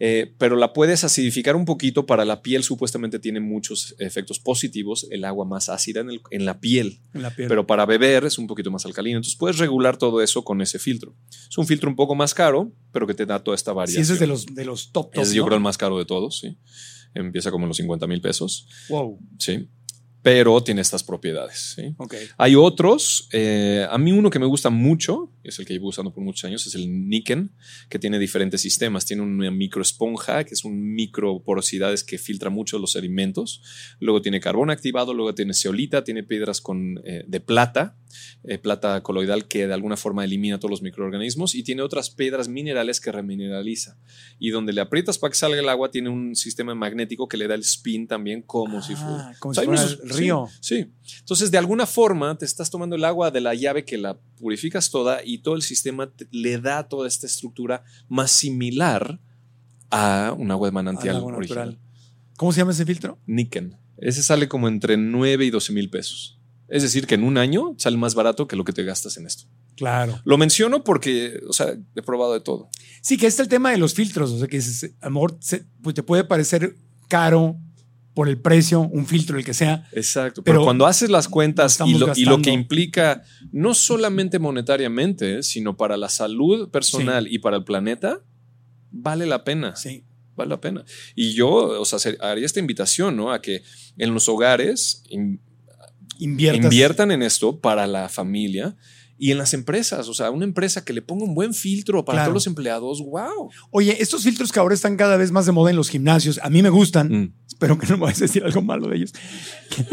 Eh, pero la puedes acidificar un poquito para la piel, supuestamente tiene muchos efectos positivos, el agua más ácida en, el- en la piel, En la piel. pero para beber es un poquito más alcalino. Entonces puedes regular todo eso con ese filtro. Es un filtro un poco más caro, pero que te da toda esta sí, variación. ese es de los, de los top, top. Es, yo ¿no? creo el más caro de todos, sí. Empieza como en los 50 mil pesos, Wow. sí. Pero tiene estas propiedades, sí. Ok. Hay otros, eh, a mí uno que me gusta mucho es el que llevo usando por muchos años, es el Niken, que tiene diferentes sistemas. Tiene una microesponja, que es un micro porosidades que filtra mucho los alimentos. Luego tiene carbón activado, luego tiene ceolita, tiene piedras con, eh, de plata, eh, plata coloidal que de alguna forma elimina todos los microorganismos y tiene otras piedras minerales que remineraliza. Y donde le aprietas para que salga el agua, tiene un sistema magnético que le da el spin también como si fuera, Ah, como O sea, si fuera unos- el río. Sí, sí. Entonces, de alguna forma, te estás tomando el agua de la llave que la purificas toda y todo el sistema te- le da toda esta estructura más similar a un agua de manantial agua original. natural. ¿Cómo se llama ese filtro? Niken. Ese sale como entre 9 y 12 mil pesos. Es decir, que en un año sale más barato que lo que te gastas en esto. Claro. Lo menciono porque, o sea, he probado de todo. Sí, que este es el tema de los filtros. O sea, que dices, a lo mejor se- pues te puede parecer caro por el precio, un filtro, el que sea. Exacto. Pero, Pero cuando haces las cuentas y lo, y lo que implica no solamente monetariamente, sino para la salud personal y para el planeta, vale la pena. Sí. Vale la pena. Y yo, o sea, se- haría esta invitación, ¿no? A que en los hogares in- inviertan en esto para la familia y en las empresas. O sea, una empresa que le ponga un buen filtro para Claro. todos los empleados. ¡Wow! Oye, estos filtros que ahora están cada vez más de moda en los gimnasios, a mí me gustan. Mm. Espero que no me vayas a decir algo malo de ellos. Que,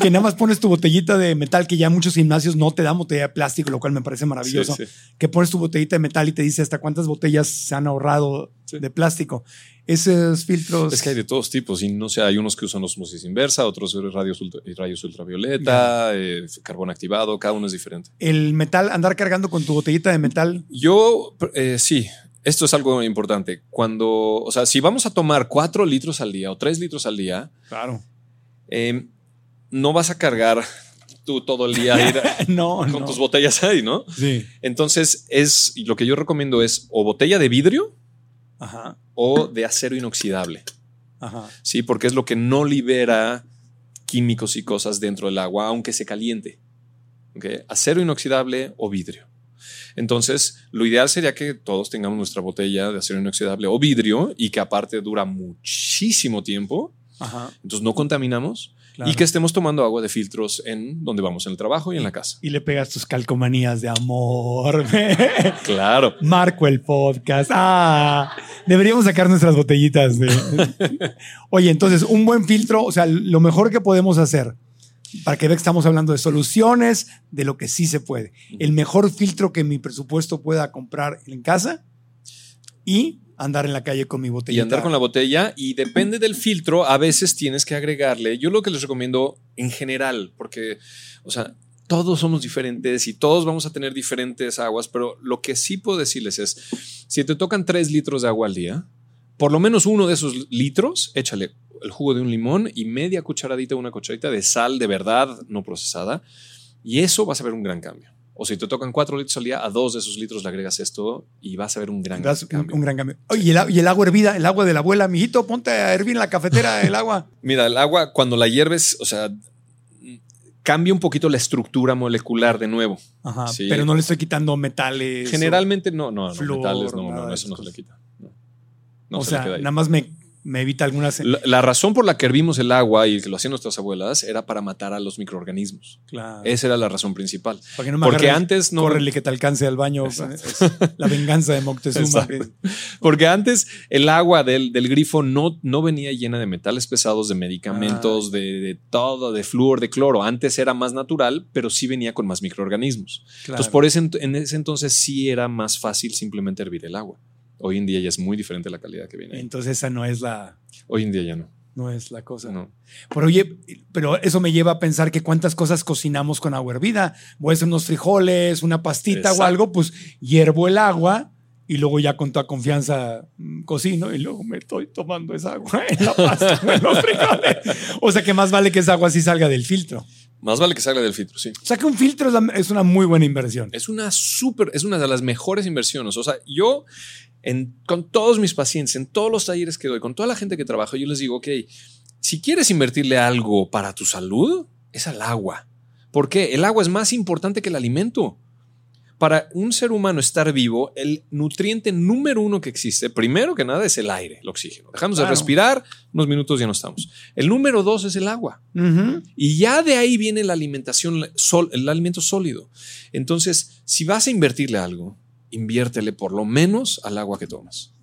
que nada más pones tu botellita de metal, que ya muchos gimnasios no te dan botella de plástico, lo cual me parece maravilloso. Sí, sí. Que pones tu botellita de metal y te dice hasta cuántas botellas se han ahorrado Sí. de plástico. Esos filtros. Es que hay de todos tipos. Y no sé, hay unos que usan osmosis inversa, otros rayos, ultra- rayos ultravioleta, eh, carbón activado. Cada uno es diferente. El metal, andar cargando con tu botellita de metal. Yo, eh, sí, esto es algo importante. Cuando, o sea, si vamos a tomar cuatro litros al día o tres litros al día, Claro. eh, no vas a cargar tú todo el día a ir No, con no. tus botellas ahí, ¿no? Sí. Entonces, es lo que yo recomiendo es o botella de vidrio Ajá. O de acero inoxidable. Ajá. Sí, porque es lo que no libera químicos y cosas dentro del agua, aunque se caliente. Acero inoxidable o vidrio. Entonces, lo ideal sería que todos tengamos nuestra botella de acero inoxidable o vidrio y que aparte dura muchísimo tiempo, Ajá. entonces no contaminamos Claro. y que estemos tomando agua de filtros en donde vamos, en el trabajo y en la casa. Y le pegas tus calcomanías de amor. Claro. Marco el podcast. Ah, deberíamos sacar nuestras botellitas de. Oye, entonces, un buen filtro, o sea, lo mejor que podemos hacer para que vea que estamos hablando de soluciones, de lo que sí se puede. El mejor filtro que mi presupuesto pueda comprar en casa y andar en la calle con mi Y botellita. andar con la botella y depende del filtro, a veces tienes que agregarle. Yo lo que les recomiendo en general, porque, o sea, todos somos diferentes y todos vamos a tener diferentes aguas, pero lo que sí puedo decirles es, si te tocan tres litros de agua al día, por lo menos uno de esos litros, échale el jugo de un limón y media cucharadita, una cucharadita de sal de verdad no procesada, y eso vas a ver un gran cambio. O si te tocan cuatro litros al día, a dos de esos litros le agregas esto y vas a ver un gran Das cambio. un gran cambio. Y el, a- y el agua hervida, el agua de la abuela, amiguito, ponte a hervir en la cafetera el agua. Mira, el agua cuando la hierves, o sea, cambia un poquito la estructura molecular de nuevo. Ajá, Sí. pero no le estoy quitando metales. Generalmente no, no, metales, no, no, eso no se le quita. No, No o se le sea, queda ahí. nada más me, me evita algunas. La, la razón por la que hervimos el agua y que lo hacían nuestras abuelas era para matar a los microorganismos. Claro. Esa era la razón principal. Para que no me Porque agarres, antes no. Córrele que te alcance al baño. La venganza de Moctezuma. Que- Porque antes el agua del, del grifo no, no venía llena de metales pesados, de medicamentos, de, de todo, de flúor, de cloro. Antes era más natural, pero sí venía con más microorganismos. claro. Entonces, por ese, en ese entonces sí era más fácil simplemente hervir el agua. Hoy en día ya es muy diferente la calidad que viene. Entonces esa no es la, Hoy en día ya no. no es la cosa. no. Pero oye, pero eso me lleva a pensar que cuántas cosas cocinamos con agua hervida. Voy a hacer unos frijoles, una pastita Exacto. o algo, pues hiervo el agua y luego ya con toda confianza mm, cocino y luego me estoy tomando esa agua en la pasta en los frijoles. O sea que más vale que esa agua sí salga del filtro. Más vale que salga del filtro, sí. O sea que un filtro es, la- es una muy buena inversión. Es una súper, es una de las mejores inversiones. O sea, yo en- con todos mis pacientes, en todos los talleres que doy, con toda la gente que trabajo, yo les digo, ok, si quieres invertirle algo para tu salud, es al agua. ¿Por qué? El agua es más importante que el alimento. para un ser humano estar vivo, el nutriente número uno que existe, primero que nada, es el aire, el oxígeno. Dejamos Claro. de respirar, unos minutos ya no estamos. El número dos es el agua. Y ya de ahí viene la alimentación, el alimento sólido. Entonces, si vas a invertirle algo, inviértele por lo menos al agua que tomas.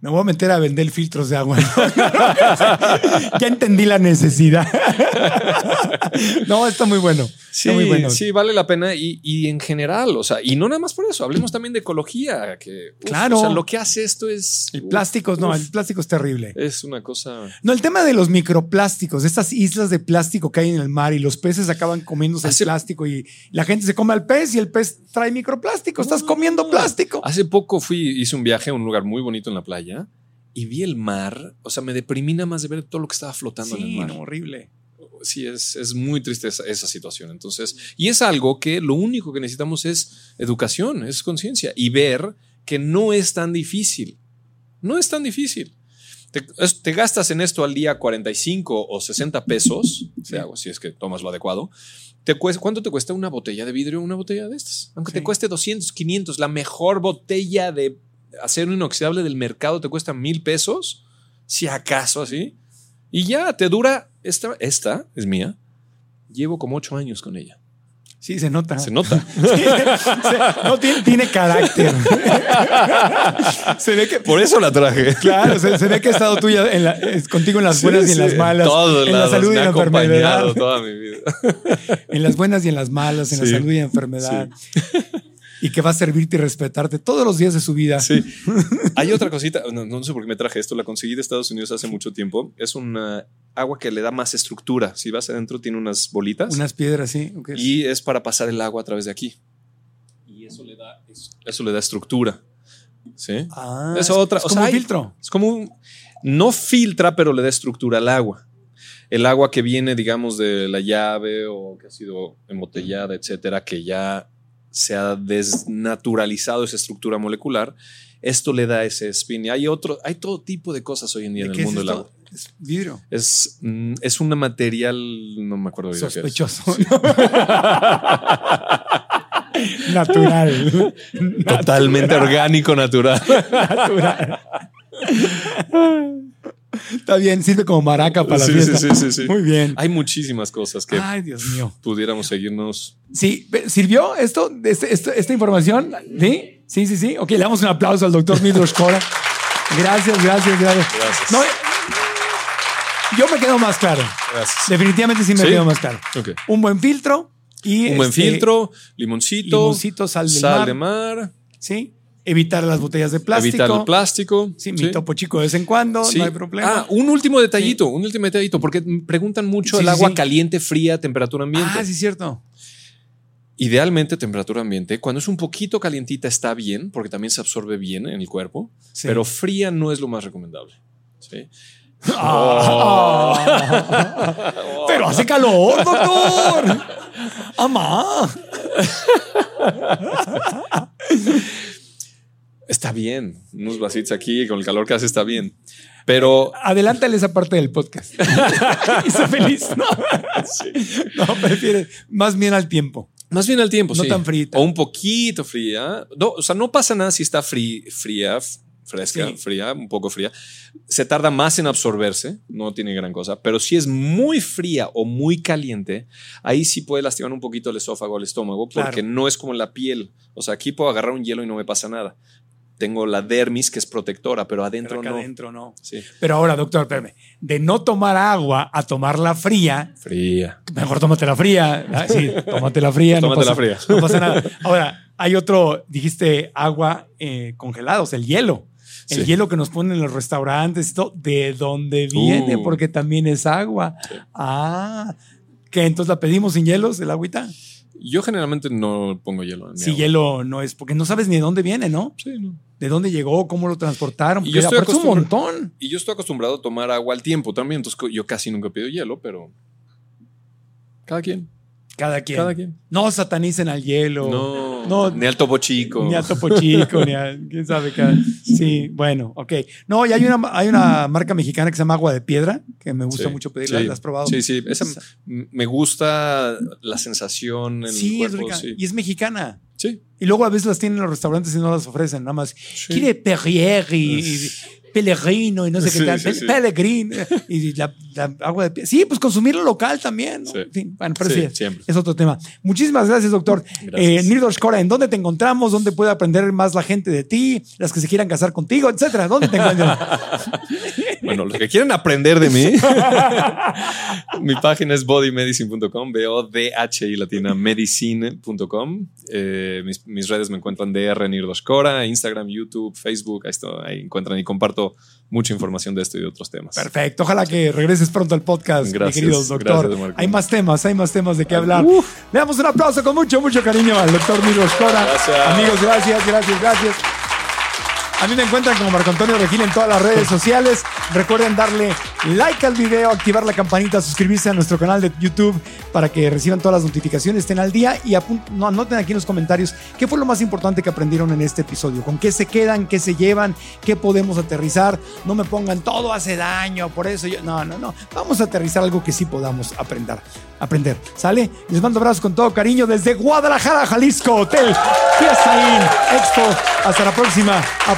Me voy a meter a vender filtros de agua. ya entendí la necesidad. no, está muy bueno. Sí, está muy bueno. sí, vale la pena y, y en general, o sea, y no nada más por eso, hablemos también de ecología, que uf, Claro. o sea, lo que hace esto es El uf, plástico, no, uf, el plástico es terrible. es una cosa. No, el tema de los microplásticos, estas islas de plástico que hay en el mar y los peces acaban comiéndose Hace- el plástico y la gente se come al pez y el pez trae microplástico. Estás comiendo plástico. Hace poco fui, hice un viaje a un lugar muy bonito en la playa y vi el mar, o sea, me deprimí nada más de ver todo lo que estaba flotando en el Sí, mar. no, horrible. sí, es, es muy triste esa, esa situación. Entonces, y es algo que lo único que necesitamos es educación, es conciencia y ver que no es tan difícil. No es tan difícil. Te, es- te gastas en esto al día 45 o 60 pesos, de agua, si es que tomas lo adecuado. Te cuesta, ¿Cuánto te cuesta una botella de vidrio, una botella de estas? Aunque Sí. te cueste 200, 500, la mejor botella de acero inoxidable del mercado te cuesta mil pesos, si acaso así. Y ya te dura. Esta, esta es mía. Llevo como ocho años con ella. Sí, se nota. Se nota. Se- no tiene, tiene carácter. se ve que. Por eso la traje. Claro, se, se ve que ha estado tuya en la- contigo en las buenas y en las malas. Todos en la salud y en la enfermedad. acompañado toda mi vida. En las buenas y en las malas, en la salud y en la enfermedad. Y que va a servirte y respetarte todos los días de su vida. Sí. Hay otra cosita, no, no sé por qué me traje esto, la conseguí de Estados Unidos hace mucho tiempo. Es una agua que le da más estructura. Si vas adentro, tiene unas bolitas Unas piedras, sí. ok. y es para pasar el agua a través de aquí. Y eso le da, eso le da estructura. ¿Sí? Ah, es otra, Es o como sea, un hay- filtro. Es como un. No filtra, pero le da estructura al agua. El agua que viene, digamos, de la llave o que ha sido embotellada, etcétera, que ya se ha desnaturalizado esa estructura molecular, esto le da ese spin. Y hay otro, hay todo tipo de cosas hoy en día ¿De en el es mundo del agua. Es vidrio. Es, mm, es un material, no me acuerdo bien qué es. Sospechoso. Natural. Totalmente orgánico, natural. Natural. Está bien, sirve como maraca para Sí, la sí, fiesta. sí, sí, sí. Muy bien. Hay muchísimas cosas que Ay, Dios mío. pudiéramos seguirnos. Sí, ¿sirvió esto, este- este- esta información? ¿Sí? Sí, sí, sí. Ok, le damos un aplauso al doctor Midrosh Cora. Gracias, gracias, gracias. Gracias. No, yo me quedo más claro. Gracias. Definitivamente sí me ¿Sí? quedo más claro. Un buen filtro y Un buen este, filtro, limoncito, limoncito, sal del sal mar. de mar, Sí. Evitar las botellas de plástico. evitar el plástico. Sí, mi topo chico de vez en cuando, Sí. no hay problema. Ah, un último detallito, un último detallito, porque preguntan mucho Sí, el sí, agua sí. caliente, fría, temperatura ambiente. Ah, sí, cierto. Idealmente temperatura ambiente. Cuando es un poquito calientita está bien, porque también se absorbe bien en el cuerpo, Sí. pero fría no es lo más recomendable. ¿sí? Ah. Pero hace calor, doctor. Amá. Está bien, unos vasitos aquí con el calor que hace está bien, pero Adelántale esa parte del podcast. y sé feliz. No, no prefiere más bien al tiempo. Más bien al tiempo, No sí. tan frita. O un poquito fría. No, o sea, no pasa nada si está frí- fría, fresca, Sí. fría, un poco fría. Se tarda más en absorberse, no tiene gran cosa. Pero si es muy fría o muy caliente, ahí sí puede lastimar un poquito el esófago el estómago, porque Claro. no es como la piel. O sea, aquí puedo agarrar un hielo y no me pasa nada. Tengo la dermis que es protectora, pero adentro Pero acá no. adentro no. Sí. Pero ahora, doctor, espérame. De no tomar agua a tomarla fría, Fría. mejor tómatela fría. Ah, Sí, tómatela fría. no Tómatela pasa, fría. No pasa nada. Ahora, hay otro, dijiste agua eh, congelados, el hielo. El Sí. hielo que nos ponen en los restaurantes, y todo, ¿de dónde viene? Uh. Porque también es agua. Ah, que entonces la pedimos sin hielos, el agüita. Yo generalmente no pongo hielo en mi Si agua. hielo no es, porque no sabes ni de dónde viene, ¿no? Sí, no. De dónde llegó, cómo lo transportaron. Y yo estoy es un montón. Y yo estoy acostumbrado a tomar agua al tiempo también, entonces yo casi nunca pido hielo, pero cada quien, Cada quien. cada quien. No satanicen al hielo. No, No. ni al topo chico. Ni a Topo Chico, ni a quién sabe qué. Sí, bueno, ok. No, y hay una, hay una marca mexicana que se llama Agua de Piedra, que me gusta Sí, mucho pedirla. sí. ¿La has probado? Sí, sí, esa me gusta la sensación en Sí, el es cuerpo, rica. sí. Y es mexicana. Sí. Y luego a veces las tienen en los restaurantes y no las ofrecen, nada más. Quiere Perrier y, y Pellegrino y no sé qué tal. sí, y la, la agua de pie. Sí, pues consumirlo local también. En fin, bueno, pero Sí, siempre. es otro tema. Muchísimas gracias, doctor. Gracias. Eh, Nirdosh Cora, ¿en dónde te encontramos? ¿Dónde puede aprender más la gente de ti? Las que se quieran casar contigo, etcétera. ¿Dónde te encuentran? Bueno, los que quieren aprender de mí, mi página es bodymedicine.com, B-O-D-H-I latina medicine.com. Eh, mis, mis redes me encuentran DR Nirdoscora, Instagram, YouTube, Facebook. Ahí, estoy, ahí encuentran y comparto mucha información de esto y de otros temas. Perfecto. Ojalá que regreses pronto al podcast, Gracias, mi querido doctor. gracias, hay más temas, hay más temas de qué hablar. Le damos un aplauso con mucho, mucho cariño al doctor Nirdosh Cora. Gracias. Amigos, gracias, gracias, gracias. A mí me encuentran como Marco Antonio Regil en todas las redes sociales. Recuerden darle like al video, activar la campanita, suscribirse a nuestro canal de YouTube para que reciban todas las notificaciones, estén al día y no, anoten aquí en los comentarios qué fue lo más importante que aprendieron en este episodio, con qué se quedan, qué se llevan, qué podemos aterrizar. No me pongan todo hace daño, por eso yo. No, no, no. Vamos a aterrizar algo que sí podamos aprender. Aprender. ¿Sale? Les mando abrazos con todo cariño desde Guadalajara, Jalisco, Hotel Fiesta Inn, Expo. Hasta la próxima.